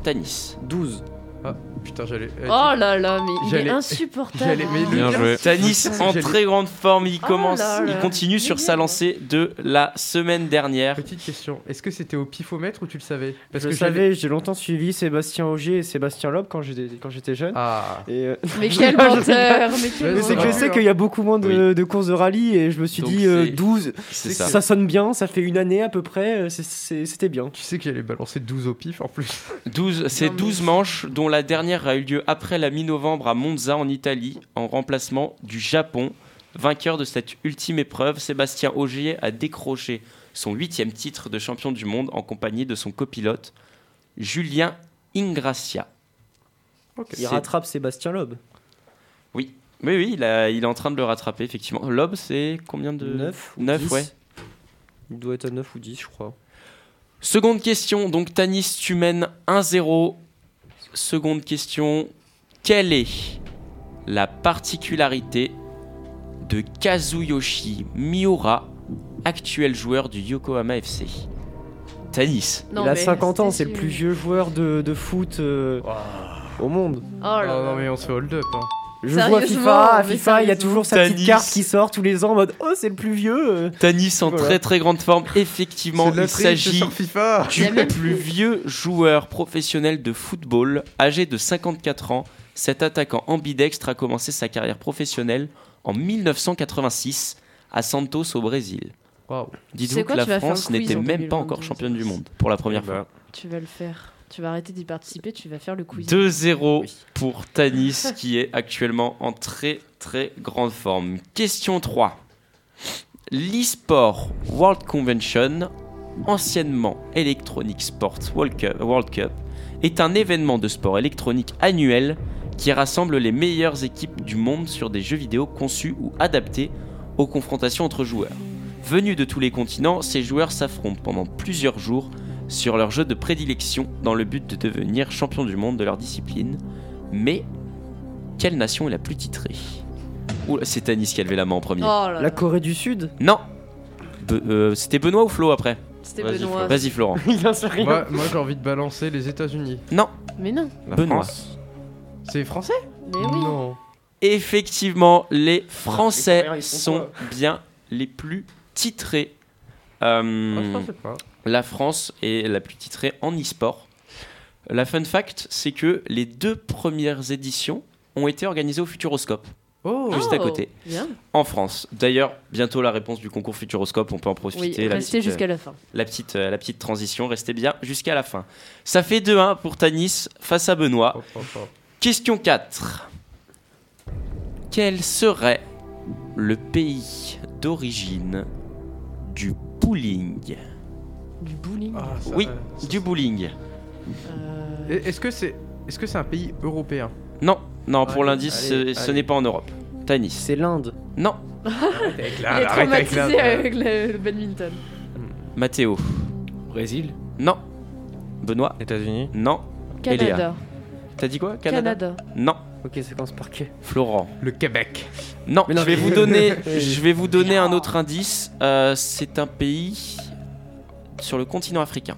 Tanis, 12. Ah, putain, j'allais. eh, Oh là là, mais il est insupportable. mais le- Bien joué. Tanis en très grande forme, il Oh commence, là il continue sur sa lancée de la semaine dernière. Petite question, est-ce que c'était au pifomètre ou tu le savais? Je le j'allais- savais, j'ai longtemps suivi Sébastien Auger et Sébastien Loeb quand j'étais quand j'étais jeune. Ah. Et, euh, Mais quel menteur, mais quel Mais c'est que je sais qu'il y a beaucoup moins de, de courses de rallye et je me suis Donc dit euh, c'est- 12, c'est ça. ça. sonne bien, ça fait une année à peu près, euh, c'était bien. Tu sais qu'il allait balancer 12 au pif en plus. 12, c'est 12 manches, dont la dernière a eu lieu après la mi-novembre à Monza en Italie, en remplacement du Japon. Vainqueur de cette ultime épreuve, Sébastien Ogier a décroché son huitième titre de champion du monde en compagnie de son copilote Julien Ingracia. Il rattrape Sébastien Loeb. Oui, oui, oui, il, a- il est en train de le rattraper, effectivement. Lob, c'est combien de 9 ou 9, 10. ouais. Il doit être à 9 ou 10, je crois. Seconde question, donc Tanis, tu mènes 1-0. Seconde question, quelle est la particularité de Kazuyoshi Miura, actuel joueur du Yokohama FC Tanis. il a 50 ans, c'est le plus vieux joueur de, de foot euh, au monde. Oh là non, là. mais on se fait hold up. Hein. Je joue à FIFA, à FIFA, il y a toujours sa Tanis. petite carte qui sort tous les ans en mode Oh, c'est le plus vieux. Tanis en Voilà. très très grande forme. Effectivement, il s'agit du plus vieux joueur professionnel de football, âgé de 54 ans. Cet attaquant ambidextre a commencé sa carrière professionnelle en 1986 à Santos au Brésil. Waouh. Tu Dites-vous que quoi, la France n'était même pas 2022, encore championne du monde pour la première fois. Tu vas le faire. Tu vas arrêter d'y participer, tu vas faire le quiz. 2-0 pour Tanis qui est actuellement en très très grande forme. Question 3. L'eSport World Convention, anciennement Electronic Sports World Cup, World Cup, est un événement de sport électronique annuel qui rassemble les meilleures équipes du monde sur des jeux vidéo conçus ou adaptés aux confrontations entre joueurs. Venus de tous les continents, ces joueurs s'affrontent pendant plusieurs jours sur leur jeu de prédilection dans le but de devenir champion du monde de leur discipline. Mais quelle nation est la plus titrée? Oula, c'est Tanis qui a levé la main en premier. Oh là là. La Corée du Sud? Non Be- euh, C'était Benoît ou Flo après? C'était Vas-y, Benoît. Vas-y Florent. Il en sait rien. Moi, moi, j'ai envie de balancer les États-Unis. Non, Mais non. La Benoît. France. C'est français? Mais oui. Non. Effectivement, les Français Coréens, ils font sont bien les plus titrés. Euh, Ah, je pensais pas. La France est la plus titrée en e-sport. La fun fact, c'est que les deux premières éditions ont été organisées au Futuroscope, Oh, juste à Oh, côté, Bien. en France. D'ailleurs, bientôt la réponse du concours Futuroscope, on peut en profiter. la, restez petite, jusqu'à la fin. la, petite, euh, la petite transition, restez bien jusqu'à la fin. Ça fait 2-1 pour Tanis face à Benoît. Question 4. Quel serait le pays d'origine du bowling Du bowling. Ah, ça- Oui, euh, du bowling. Euh, Et- Est-ce que c'est est-ce que c'est un pays européen Non, non, pour Allez, l'indice, allez, ce ce allez. n'est pas en Europe. Tanis. C'est l'Inde. Non, Avec il est traumatisé avec le, le badminton. Mathéo. Brésil Non. Benoît. États-Unis. Non. Canada. T'as dit quoi Canada, Canada. Non. Ok, ça commence par K. Florent. Le Québec. Non, Mais non, je vais mais- vous donner, je vais vous donner un autre indice. Euh, c'est un pays sur le continent africain.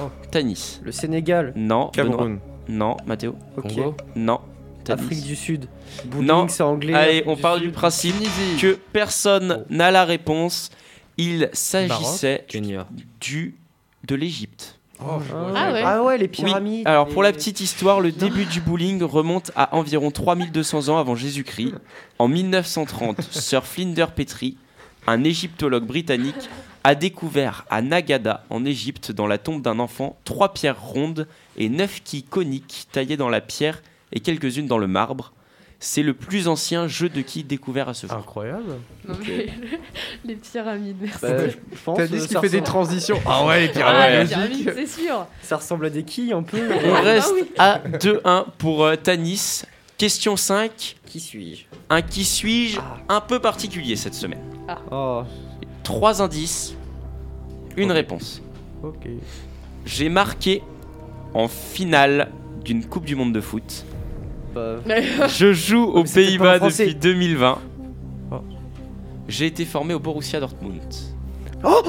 Oh. Tanis. Le Sénégal. Non. Benoît. Cameroun. Non. Mathéo. Ok. Congo Non. Tanis. Afrique du Sud. Non. C'est anglais. Allez, on du parle Sud. du principe que personne n'a la réponse. Il s'agissait du de l'Égypte. Oh, Ah ouais. Ah ouais, les Oui. pyramides. Alors pour la petite histoire, le début du bowling remonte à environ 3200 ans avant Jésus-Christ. En 1930, Sir Flinders Petrie, un égyptologue britannique, a découvert à Nagada, en Égypte, dans la tombe d'un enfant, trois pierres rondes et neuf quilles coniques taillées dans la pierre et quelques-unes dans le marbre. C'est le plus ancien jeu de quilles découvert à ce jour. Incroyable. Non, mais les pyramides, merci. Bah, je pense. T'as dit ce qui ça fait des transitions. Ah ouais, les Ah, pyramides. les logiques. pyramides, c'est sûr. Ça ressemble à des quilles un peu. On Ah reste oui. à 2-1 pour euh, Tanis. Question 5. Qui suis-je? Un qui suis-je un peu particulier cette semaine? Oh, Trois indices, une réponse. Ok. J'ai marqué en finale d'une Coupe du Monde de foot. bah. Je joue aux c'était pas Pays-Bas français. depuis 2020. Oh. J'ai été formé au Borussia Dortmund.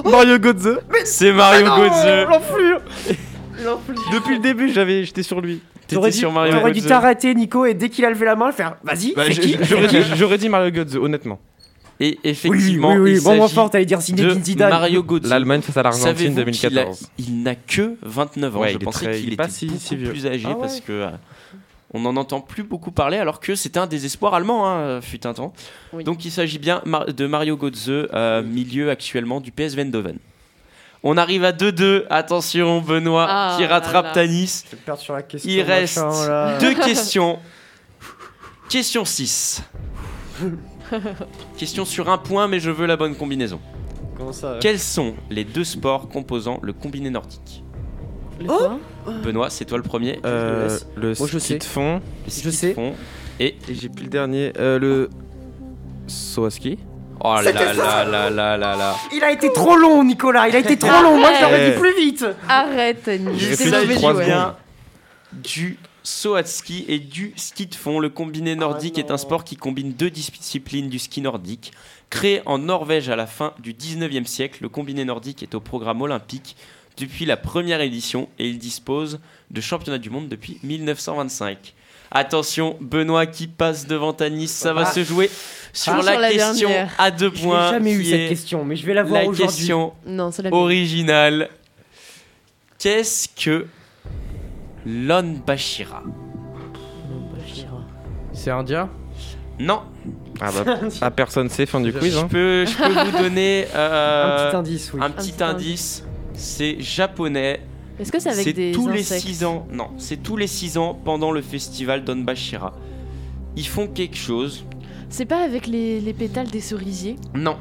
Mario Götze C'est Mario Ah non, Götze. L'enflure Depuis le début, j'avais, j'étais sur lui. T'aurais dû, sur Mario t'aurais dû Götze. t'arrêter, Nico, et dès qu'il a levé la main, le faire Vas-y, Bah, c'est je- qui J'aurais dit, qui j'aurais dit Mario Götze, honnêtement. Et effectivement, oui, oui. il Bon, fort, t'allais dire Zidane. Mario Götze. L'Allemagne face à l'Argentine Savez-vous 2014. qu'il a- Il n'a que 29 ans. Ouais, Je il pensais qu'il il est était pas si- beaucoup si vieux. plus âgé Ah ouais. parce que euh, on n'en entend plus beaucoup parler alors que c'était un des espoirs allemands, hein, fut un temps. Oui. Donc il s'agit bien de Mario Götze, euh, milieu actuellement du PS Eindhoven. On arrive à 2-2. Attention, Benoît Ah qui rattrape là là. Tanis. Je vais perdre sur la question. Il reste machin, deux questions. Question 6. Question sur un point, mais je veux la bonne combinaison. Comment ça Quels sont les deux sports composant le combiné nordique Le quoi Benoît, c'est toi le premier. Euh, le Moi, je ski sais. de fond. Le ski je de sais. fond. Et Et j'ai plus le dernier. Euh, le. Saut à ski. oh là C'était là ça. là là là là. Il a été trop long, Nicolas. Il a été trop long. Moi, je l'aurais dit plus vite. Arrête, Annie. J'ai C'est réfléchi mauvais trois joueur. secondes. bien du saut à ski et du ski de fond. Le combiné nordique est un sport qui combine deux disciplines du ski nordique. Créé en Norvège à la fin du 19e siècle, le combiné nordique est au programme olympique depuis la première édition et il dispose de championnats du monde depuis 1925. Attention, Benoît qui passe devant Tanis, ça va Ah. se jouer sur Ah, la sur la question dernière. à deux Je points. n'ai jamais eu cette est question, mais je vais la voir La aujourd'hui. question Non, c'est la mienne. originale. Qu'est-ce que l'Onbashira C'est indien Non, Ah bah, ah, personne sait, fin du quiz. je Hein. peux, je peux vous donner euh, Un petit indice, oui. un petit petit indice. C'est japonais. Est-ce que c'est avec C'est des tous les insectes 6 ans. Non, c'est tous les 6 ans pendant le festival d'Onbashira. Ils font quelque chose. C'est pas avec les, les pétales des cerisiers Non.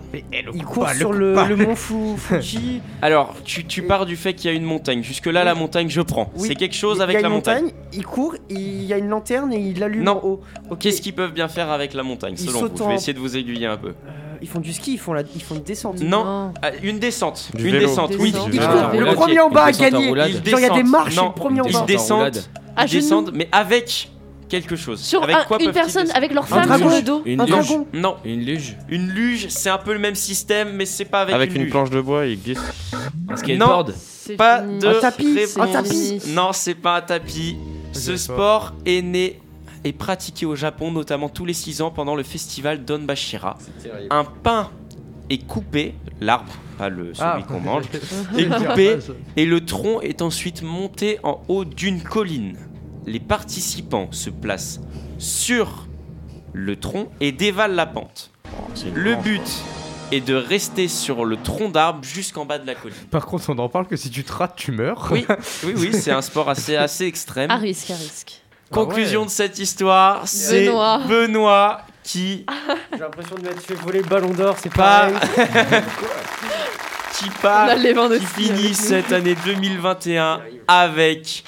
Il court sur le, le mont Fu- Fuji. Alors, tu, tu pars du fait qu'il y a une montagne. Jusque-là, la montagne, je prends. Oui, C'est quelque chose il y a avec la montagne. Il court, il y a une lanterne et il allume Non. en haut. Qu'est-ce qu'ils peuvent bien faire avec la montagne, Ils selon vous Je vais essayer de vous aiguiller un peu. Euh, ils font du ski, ils font, la, ils font une descente. Non, Ah, une descente. Du une vélo. descente, oui. Descente. Ils courent, le premier en bas a gagné. il y a des marches, le premier en bas. Ils descendent, mais avec quelque chose. Sur avec un- quoi une peuvent-ils personne descendre avec leur femme dragon. sur le dos. Une Un luge. dragon. Non, Une luge. une luge, c'est un peu le même système, mais c'est pas avec, Avec une, une luge. planche de bois, il glisse. Un skateboard. Pas fini. de Un tapis, réponse. un tapis. Non, c'est pas un tapis. Ce sport est né et pratiqué au Japon, notamment tous les 6 ans pendant le festival d'Onbashira. Un pain est coupé, l'arbre, pas le celui Ah. qu'on mange, est coupé et le tronc est ensuite monté en haut d'une colline. Les participants se placent sur le tronc et dévalent la pente. Le but est de rester sur le tronc d'arbre jusqu'en bas de la colline. Par contre, on en parle que si tu te rates, tu meurs. Oui, oui, oui, c'est un sport assez, assez extrême. À risque, à risque. Conclusion de cette histoire, c'est Benoît. Benoît qui, J'ai l'impression de m'être fait voler le ballon d'or, c'est Pas- qui part, qui finit cette année 2021 avec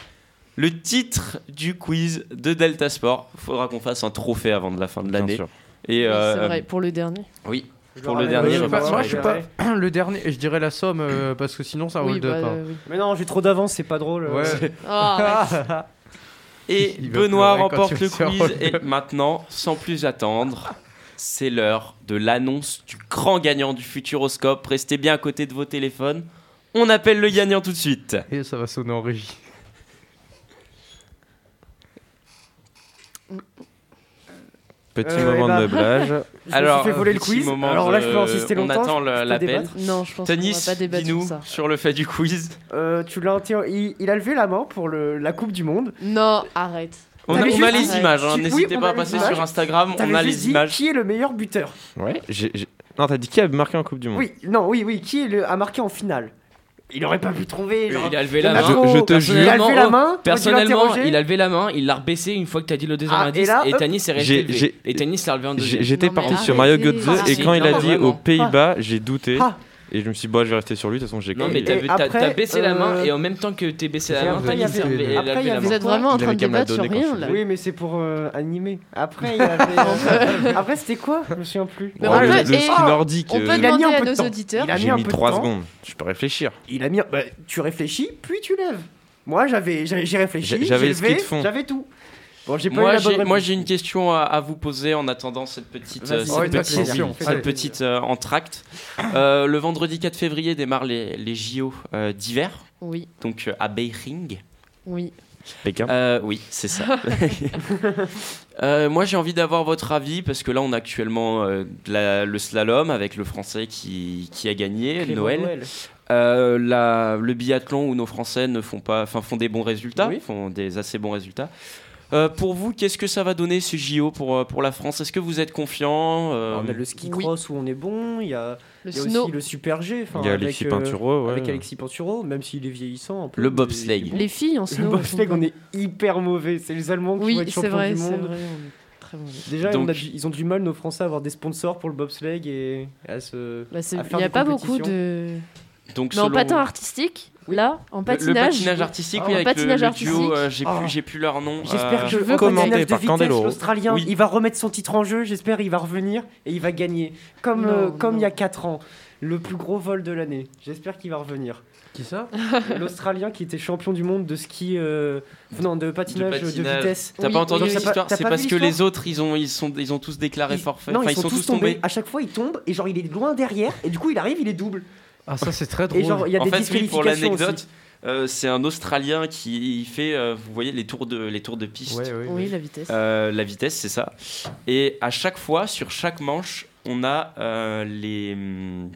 le titre du quiz de Delta Sport. Faudra qu'on fasse un trophée avant de la fin de Bien l'année. sûr. Et Oui, euh, c'est vrai, pour le dernier. oui, Je pour le dernier, je pas, moi, je sais pas. Le dernier, je dirais la somme euh, parce que sinon ça Oui, hold bah, up. euh, oui. Mais non, j'ai trop d'avance, c'est pas drôle. Ouais. Oh, arrête. Et Benoît remporte le quiz. Et maintenant, sans plus attendre, c'est l'heure de l'annonce du grand gagnant du Futuroscope. Restez bien à côté de vos téléphones. On appelle le gagnant tout de suite. Et ça va sonner en régie. Petit Euh, moment eh ben, de meublage. Je Alors, fait voler le quiz. Alors là, je peux insister on longtemps. attend je peux l'appel. Non, je pense Tanis, va pas débattre sur ça. sur le fait du quiz. Euh, tu l'as il, il a levé la main pour le, la Coupe du Monde. Non, arrête. On a, on a les images, hein. Oui, n'hésitez on pas à passer images. sur Instagram, on a les dit images. qui est le meilleur buteur. Ouais. Non, t'as dit qui a marqué en Coupe du Monde Oui, non, oui, oui, qui est le, a marqué en finale. Il aurait pas pu trouver. genre, Il a levé le la main. Je- je te jure. Il a levé la main. Personnellement, il a levé la main, il l'a rebaissé une fois que t'as dit le deuxième Ah, et indice, là, et hop. Tanis est resté Et Tanis s'est relevé en deuxième. J'étais parti sur Mario. Götze Ah, et quand il a dit aux Pays-Bas, j'ai douté. Et je me suis dit, bon, je vais rester sur lui, de toute façon, j'ai Non, mais t'as Et t'as- après, t'as baissé la main euh, et en même temps que t'es baissé la main, il y Tanis avait- s'est relevé- après, il y la avait- Vous main. êtes vraiment en Il train avait de qu'à me la débattre sur donner quand rien je là. Oui, mais c'est pour euh, animer. Après, il y avait. euh, Après, c'était quoi? Je me souviens plus. Mais on le, peut- le et- ski nordique, On euh, peut Il a mis demander un à peu de nos temps. auditeurs. Il a mis j'ai un mis peu de 3 temps. secondes. Je peux réfléchir. Il a mis. bah, tu réfléchis, puis tu lèves. Moi, j'avais, j'ai j'ai réfléchi. J'ai- j'avais j'ai le ski levé, de fond. J'avais tout. Bon, j'ai pas eu Moi la bonne j'ai, moi réponse. j'ai une question à, à vous poser en attendant cette petite, euh, cette Oh, petite, question. cette Allez. petite, euh, entracte. Euh, le vendredi 4 février démarrent les, les JO euh, d'hiver, Oui, donc euh, à Beijing. oui. Pékin. Euh, oui, c'est ça. Euh, moi, j'ai envie d'avoir votre avis parce que là, on a actuellement euh, la- le slalom avec le Français qui, qui a gagné, Clément Noël. Noël. Euh, la- le biathlon où nos Français ne font pas, enfin font des bons résultats, Oui. font des assez bons résultats. Euh, pour vous, qu'est-ce que ça va donner ce JO pour, euh, pour la France? Est-ce que vous êtes confiant Euh, on a le ski oui. cross où on est bon, il y a, Le il y a snow. aussi le super G. Il y a avec, Alexis euh, Pinturo, ouais. Avec Alexis Pinturo, même s'il est vieillissant. un peu, Le bobsleigh. bon. Les filles en Le snow. bobsleigh, on est hyper mauvais. C'est les Allemands qui Oui, vont être c'est champions vrai, du monde. vrai. Déjà, Donc- on a du- ils ont du mal, nos Français, à avoir des sponsors pour le bobsleigh et à se. Bah, Il n'y a pas beaucoup de. Donc, Mais en selon patin artistique, là, en patinage. Le, patinage artistique, oui, en avec patinage le, le artistique. duo, euh, j'ai plus, j'ai plus leur nom. J'espère euh, que veux le commenter patinage de par vitesse, Candeloro. l'Australien, Oui. il va remettre son titre en jeu. J'espère il va revenir et il va gagner. Comme, Non, euh, comme il y a 4 ans. Le plus gros vol de l'année. J'espère qu'il va revenir. Qui ça? L'Australien qui était champion du monde de ski. euh, Non, de de patinage de, vitesse. T'as Oui, pas entendu oui, l'histoire T'as C'est parce que les autres, ils ont, ils sont, ils ont tous déclaré Ils- forfait. Non, Enfin, ils, sont, tous tombés. À chaque fois, il tombe et genre il est loin derrière et du coup il arrive, il est double. Ah, ça, c'est très drôle. Et genre il y a en des fait, oui, pour l'anecdote, euh, c'est un Australien qui fait, euh, vous voyez, les tours de, les tours de piste. Ouais, ouais, Oui, la vitesse. Euh, la vitesse, c'est ça. Et à chaque fois, sur chaque manche, on a euh, les hum,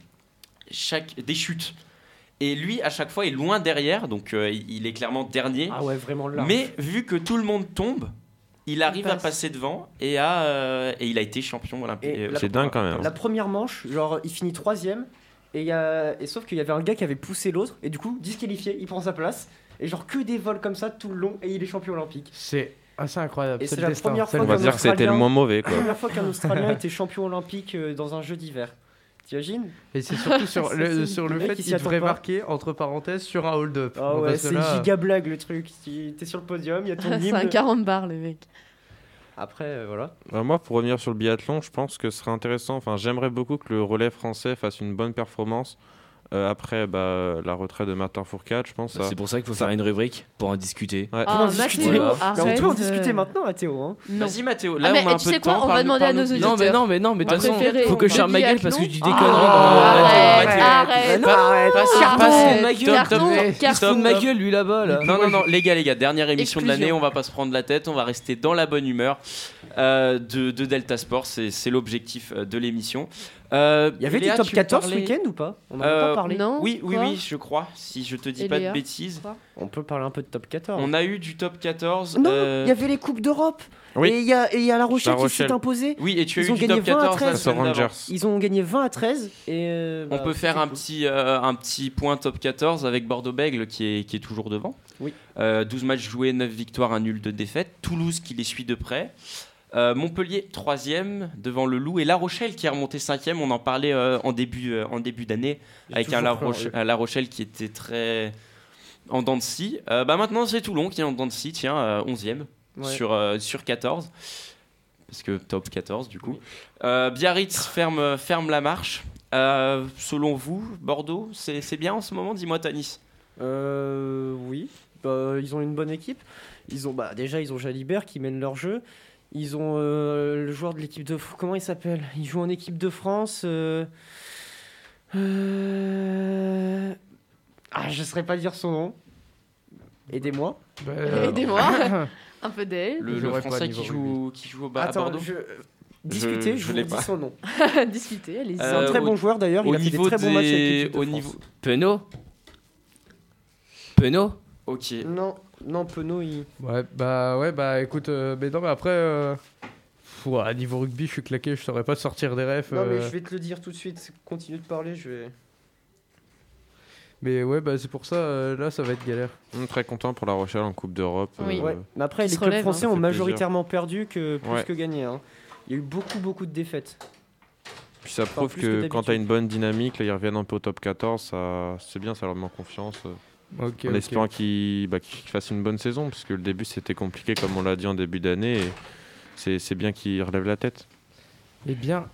chaque des chutes. Et lui, à chaque fois, est loin derrière, donc euh, il est clairement dernier. Ah ouais, vraiment là. Mais vu que tout le monde tombe, il arrive à passe. passer devant et, à, euh, et il a été champion olympique. C'est dingue quand même. La première manche, genre il finit troisième et, y a... et sauf qu'il y avait un gars qui avait poussé l'autre et du coup disqualifié, il prend sa place et genre que des vols comme ça tout le long et il est champion olympique. C'est assez incroyable. Et c'est la destin, première fois On va qu'un dire que c'était le Australien- moins mauvais, quoi. La première fois qu'un Australien était champion olympique euh, dans un jeu d'hiver. T'imagines Et c'est surtout sur le, sur le fait qu'il devrait pas. marquer entre parenthèses sur un hold-up. Ah ouais, c'est là- giga blague le truc. Tu- T'es sur le podium, il y a ton C'est un hymne. 40 bars, le mec. Après euh, voilà. Euh, moi, pour revenir sur le biathlon, je pense que ce serait intéressant. Enfin, j'aimerais beaucoup que le relais français fasse une bonne performance. Euh, après bah, la retraite de Martin Fourcade, je pense. ça- C'est pour ça qu'il faut faire une rubrique pour en discuter. Ouais. Ah, en discuter Mathéo, Mais on arrête. peut en euh, discuter maintenant, Mathéo. Hein. Non. Vas-y Mathéo, Ah, là mais on a un tu peu sais de quoi, temps. on va demander à nos de- auditeurs. Non, mais non, mais non, mais de toute façon, Préféré faut que le Charles Maguel biathlon parce que tu dis des Ah, conneries. Arrête, arrête, Non, arrête. pas sur- arrête. pas sur- ma gueule, Carton. Stop ma gueule, lui là-bas, là. Non, non, non, les gars, les gars, dernière émission de l'année, on va pas se prendre la tête, on va rester dans la bonne humeur euh, de, de Delta Sport, c'est c'est l'objectif euh, de l'émission. Euh, Il y avait Léa, des top tu me 14 ce parlais- week-end ou pas? On en a Euh, pas parlé. Non Oui, oui, oui, je crois, si je te dis Et pas Léa de bêtises. On peut parler un peu de top 14. On a eu du top 14. Non, euh, il y avait les Coupes d'Europe. Oui. Et il y, y a La Rochelle, La qui s'est Rochelle. imposée. Oui, et tu as Ils eu ont du gagné top 20 à 14 la 13. Face aux semaine d'avant. Rangers. Ils ont gagné 20 à 13. Et euh, On bah, peut faire un cool. petit, euh, un petit point top 14 avec Bordeaux-Bègle qui est, qui est toujours devant. Oui. Euh, 12 matchs joués, 9 victoires, 1 nul de défaite. Toulouse qui les suit de près. Euh, Montpellier 3 devant le Loup et La Rochelle qui est remonté 5 on en parlait euh, en début, euh, en début d'année avec un La, peur, Roche- oui. un La Rochelle qui était très en dents de scie. Euh, bah maintenant c'est Toulon qui est en dents de scie, tiens, euh, 11e Ouais. sur, euh, sur 14 parce que top 14 du coup. Euh, Biarritz ferme, ferme la marche. Euh, selon vous, Bordeaux, c'est c'est bien en ce moment Dis-moi, Tanis? Euh, oui, Bah, ils ont une bonne équipe. Ils ont, bah, déjà, ils ont Jalibert qui mène leur jeu. Ils ont euh, le joueur de l'équipe de comment il s'appelle? Il joue en équipe de France. euh, euh, Ah, je ne saurais pas dire son nom. Aidez-moi. Bah, Aidez-moi. Un peu d'aide. Le, Français qui joue, qui joue au bas à Bordeaux je... discutez, je, je vous l'ai dis pas. son nom. Discuter, allez-y. C'est Euh, un très au- bon joueur d'ailleurs. Il au a fait des niveau très bons matchs avec de au France. niveau- Penaud? Penaud? Ok. Non, non, Penaud, il. Ouais, bah ouais, bah écoute, euh, mais non, mais après, euh, pff, ouais, niveau rugby, je suis claqué, je saurais pas sortir des refs. Non, mais euh, je vais te le dire tout de suite. Continue de parler, je vais. mais ouais, bah c'est pour ça, euh, là, ça va être galère. On est très content pour La Rochelle en Coupe d'Europe. Oui. euh, Ouais. Mais après, les clubs relève, français hein. ont majoritairement perdu que plus Ouais. que gagné. hein. Il y a eu beaucoup, beaucoup de défaites. Puis ça prouve que que, quand tu as une bonne dynamique, là, ils reviennent un peu au top 14, ça, c'est bien, ça leur met en confiance. En espérant bah, qu'ils fassent une bonne saison, puisque le début c'était compliqué, comme on l'a dit en début d'année. et C'est bien qu'ils relèvent la tête. Eh bien,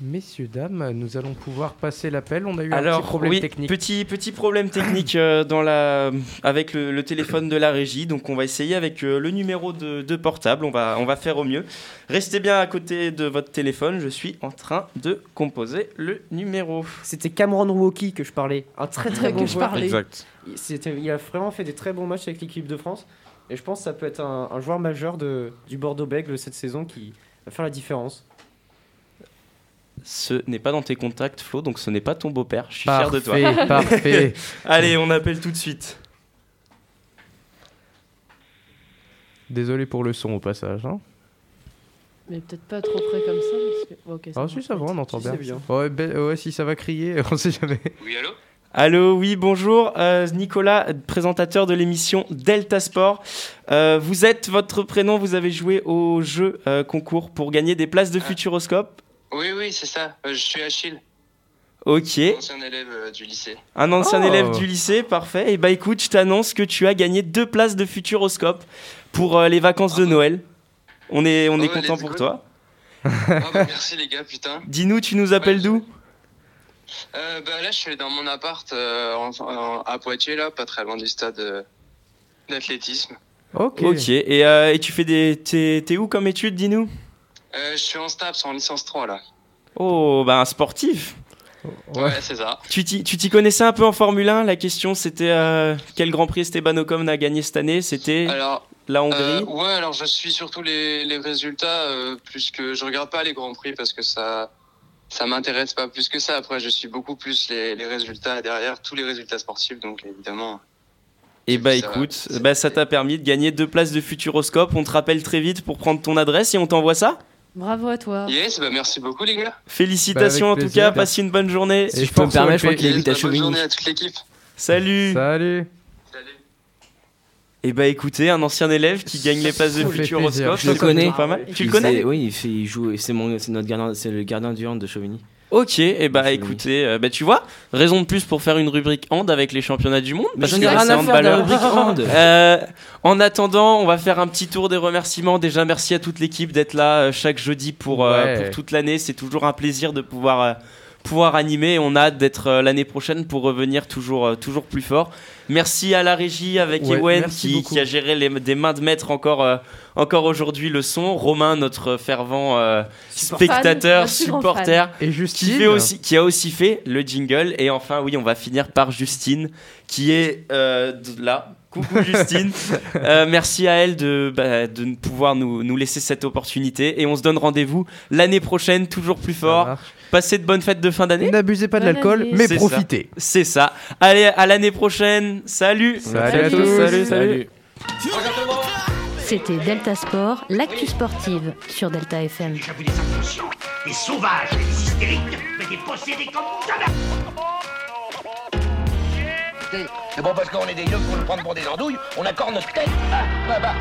messieurs, dames, nous allons pouvoir passer l'appel. On a eu un petit problème oui, technique. Petit, petit problème technique euh, dans la, avec le, le téléphone de la régie. Donc, on va essayer avec euh, le numéro de, de portable. On va, on va faire au mieux. Restez bien à côté de votre téléphone. Je suis en train de composer le numéro. C'était Cameron Wauki que je parlais. Un très très Que bon je joueur. parlais. Exact. Il- a vraiment fait des très bons matchs avec l'équipe de France. Et je pense que ça peut être un, un joueur majeur de, du Bordeaux-Bègles cette saison qui va faire la différence. Ce n'est pas dans tes contacts, Flo, donc ce n'est pas ton beau-père. Je suis fier de toi. Parfait, parfait. Allez, on appelle tout de suite. Désolé pour le son au passage. Hein. Mais peut-être pas trop près comme ça. Parce que... ok, Ah si, ça va, on entend Si, bien. bien. Ouais, ben- ouais, si ça va crier, on sait jamais. Oui, allô? Allô, oui, bonjour. Euh, Nicolas, présentateur de l'émission Delta Sport. Euh, vous êtes votre prénom, vous avez joué au jeu euh, concours pour gagner des places de Futuroscope. Oui, oui, c'est ça. Euh, je suis Achille, Ok, ancien élève euh, du lycée. un ancien Oh. élève du lycée, parfait. Et bah écoute, je t'annonce que tu as gagné deux places de Futuroscope pour euh, les vacances de Noël. On est, on Oh, est content let's pour go. toi. Ah bah merci les gars, putain. Dis-nous, tu nous appelles Ouais, d'où? Euh, bah là, je suis dans mon appart euh, en- en- à Poitiers, là, pas très loin du stade euh, d'athlétisme. Ok. Ok, et, euh, et tu fais des. T'es t'es où comme étude, dis-nous? Euh, je suis en STAPS, en licence 3, là. Oh, bah un sportif. Ouais, c'est ça. Tu t'y tu t'y connaissais un peu en Formule 1 La question c'était euh, quel Grand Prix Esteban Ocon a gagné cette année? C'était Alors, la euh, Hongrie ouais, alors je suis surtout les, les résultats, euh, plus que je regarde pas les grands prix parce que ça, ça m'intéresse pas plus que ça. Après, je suis beaucoup plus les, les résultats derrière, tous les résultats sportifs, donc évidemment. Et bah ça- écoute, bah, ça t'a permis de gagner deux places de Futuroscope. On te rappelle très vite pour prendre ton adresse et on t'envoie ça. Bravo à toi. Yes, bah merci beaucoup les gars. Félicitations Bah, en tout cas, passez une bonne journée. Et Si je peux me permettre, je crois qu'il habite à bah, bonne journée à toute l'équipe. Salut Salut. Et bah écoutez, un ancien élève qui gagne les places de Futuroscope. Je le connais. Pas mal. Tu le connais Oui, il, fait, il joue. C'est mon, c'est notre gardien, c'est le gardien du hand de Chauvigny. Ok, et bah Chauvigny. écoutez, euh, bah tu vois, raison de plus pour faire une rubrique hand avec les championnats du monde. Mais parce que rien c'est à faire de la handballeur. rubrique hand. Euh, en attendant, on va faire un petit tour des remerciements. Déjà, merci à toute l'équipe d'être là euh, chaque jeudi pour, euh, Ouais. pour toute l'année. C'est toujours un plaisir de pouvoir, euh, pouvoir animer. On a hâte d'être euh, l'année prochaine pour revenir toujours, euh, toujours plus fort. Merci à la régie avec Ouais, Ewen qui, a géré les, des mains de maître encore, euh, encore aujourd'hui le son. Romain, notre fervent euh, spectateur, supporter Et qui, Justine. fait aussi, qui a aussi fait le jingle. Et enfin, oui, on va finir par Justine, qui est euh, là. Coucou Justine. Euh, merci à elle de, bah, de pouvoir nous, nous laisser cette opportunité. Et on se donne rendez-vous l'année prochaine, toujours plus Ça fort. Passez de bonnes fêtes de fin d'année. N'abusez pas de Bonne l'alcool, année. mais C'est profitez. C'est ça. Allez, à l'année prochaine. Salut. Salut à Salut. tous. Salut, salut. C'était Delta Sport, l'actu sportive sur Delta FM. Déjà vu des inconscients, des sauvages, des hystériques, mais des possédés comme jamais. C'est bon parce qu'on est des yeux pour nous prendre pour des andouilles, on accorde notre tête. Ah, bah, bah.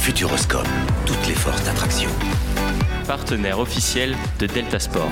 Futuroscope, toutes les forces d'attraction. Partenaire officiel de Delta Sport.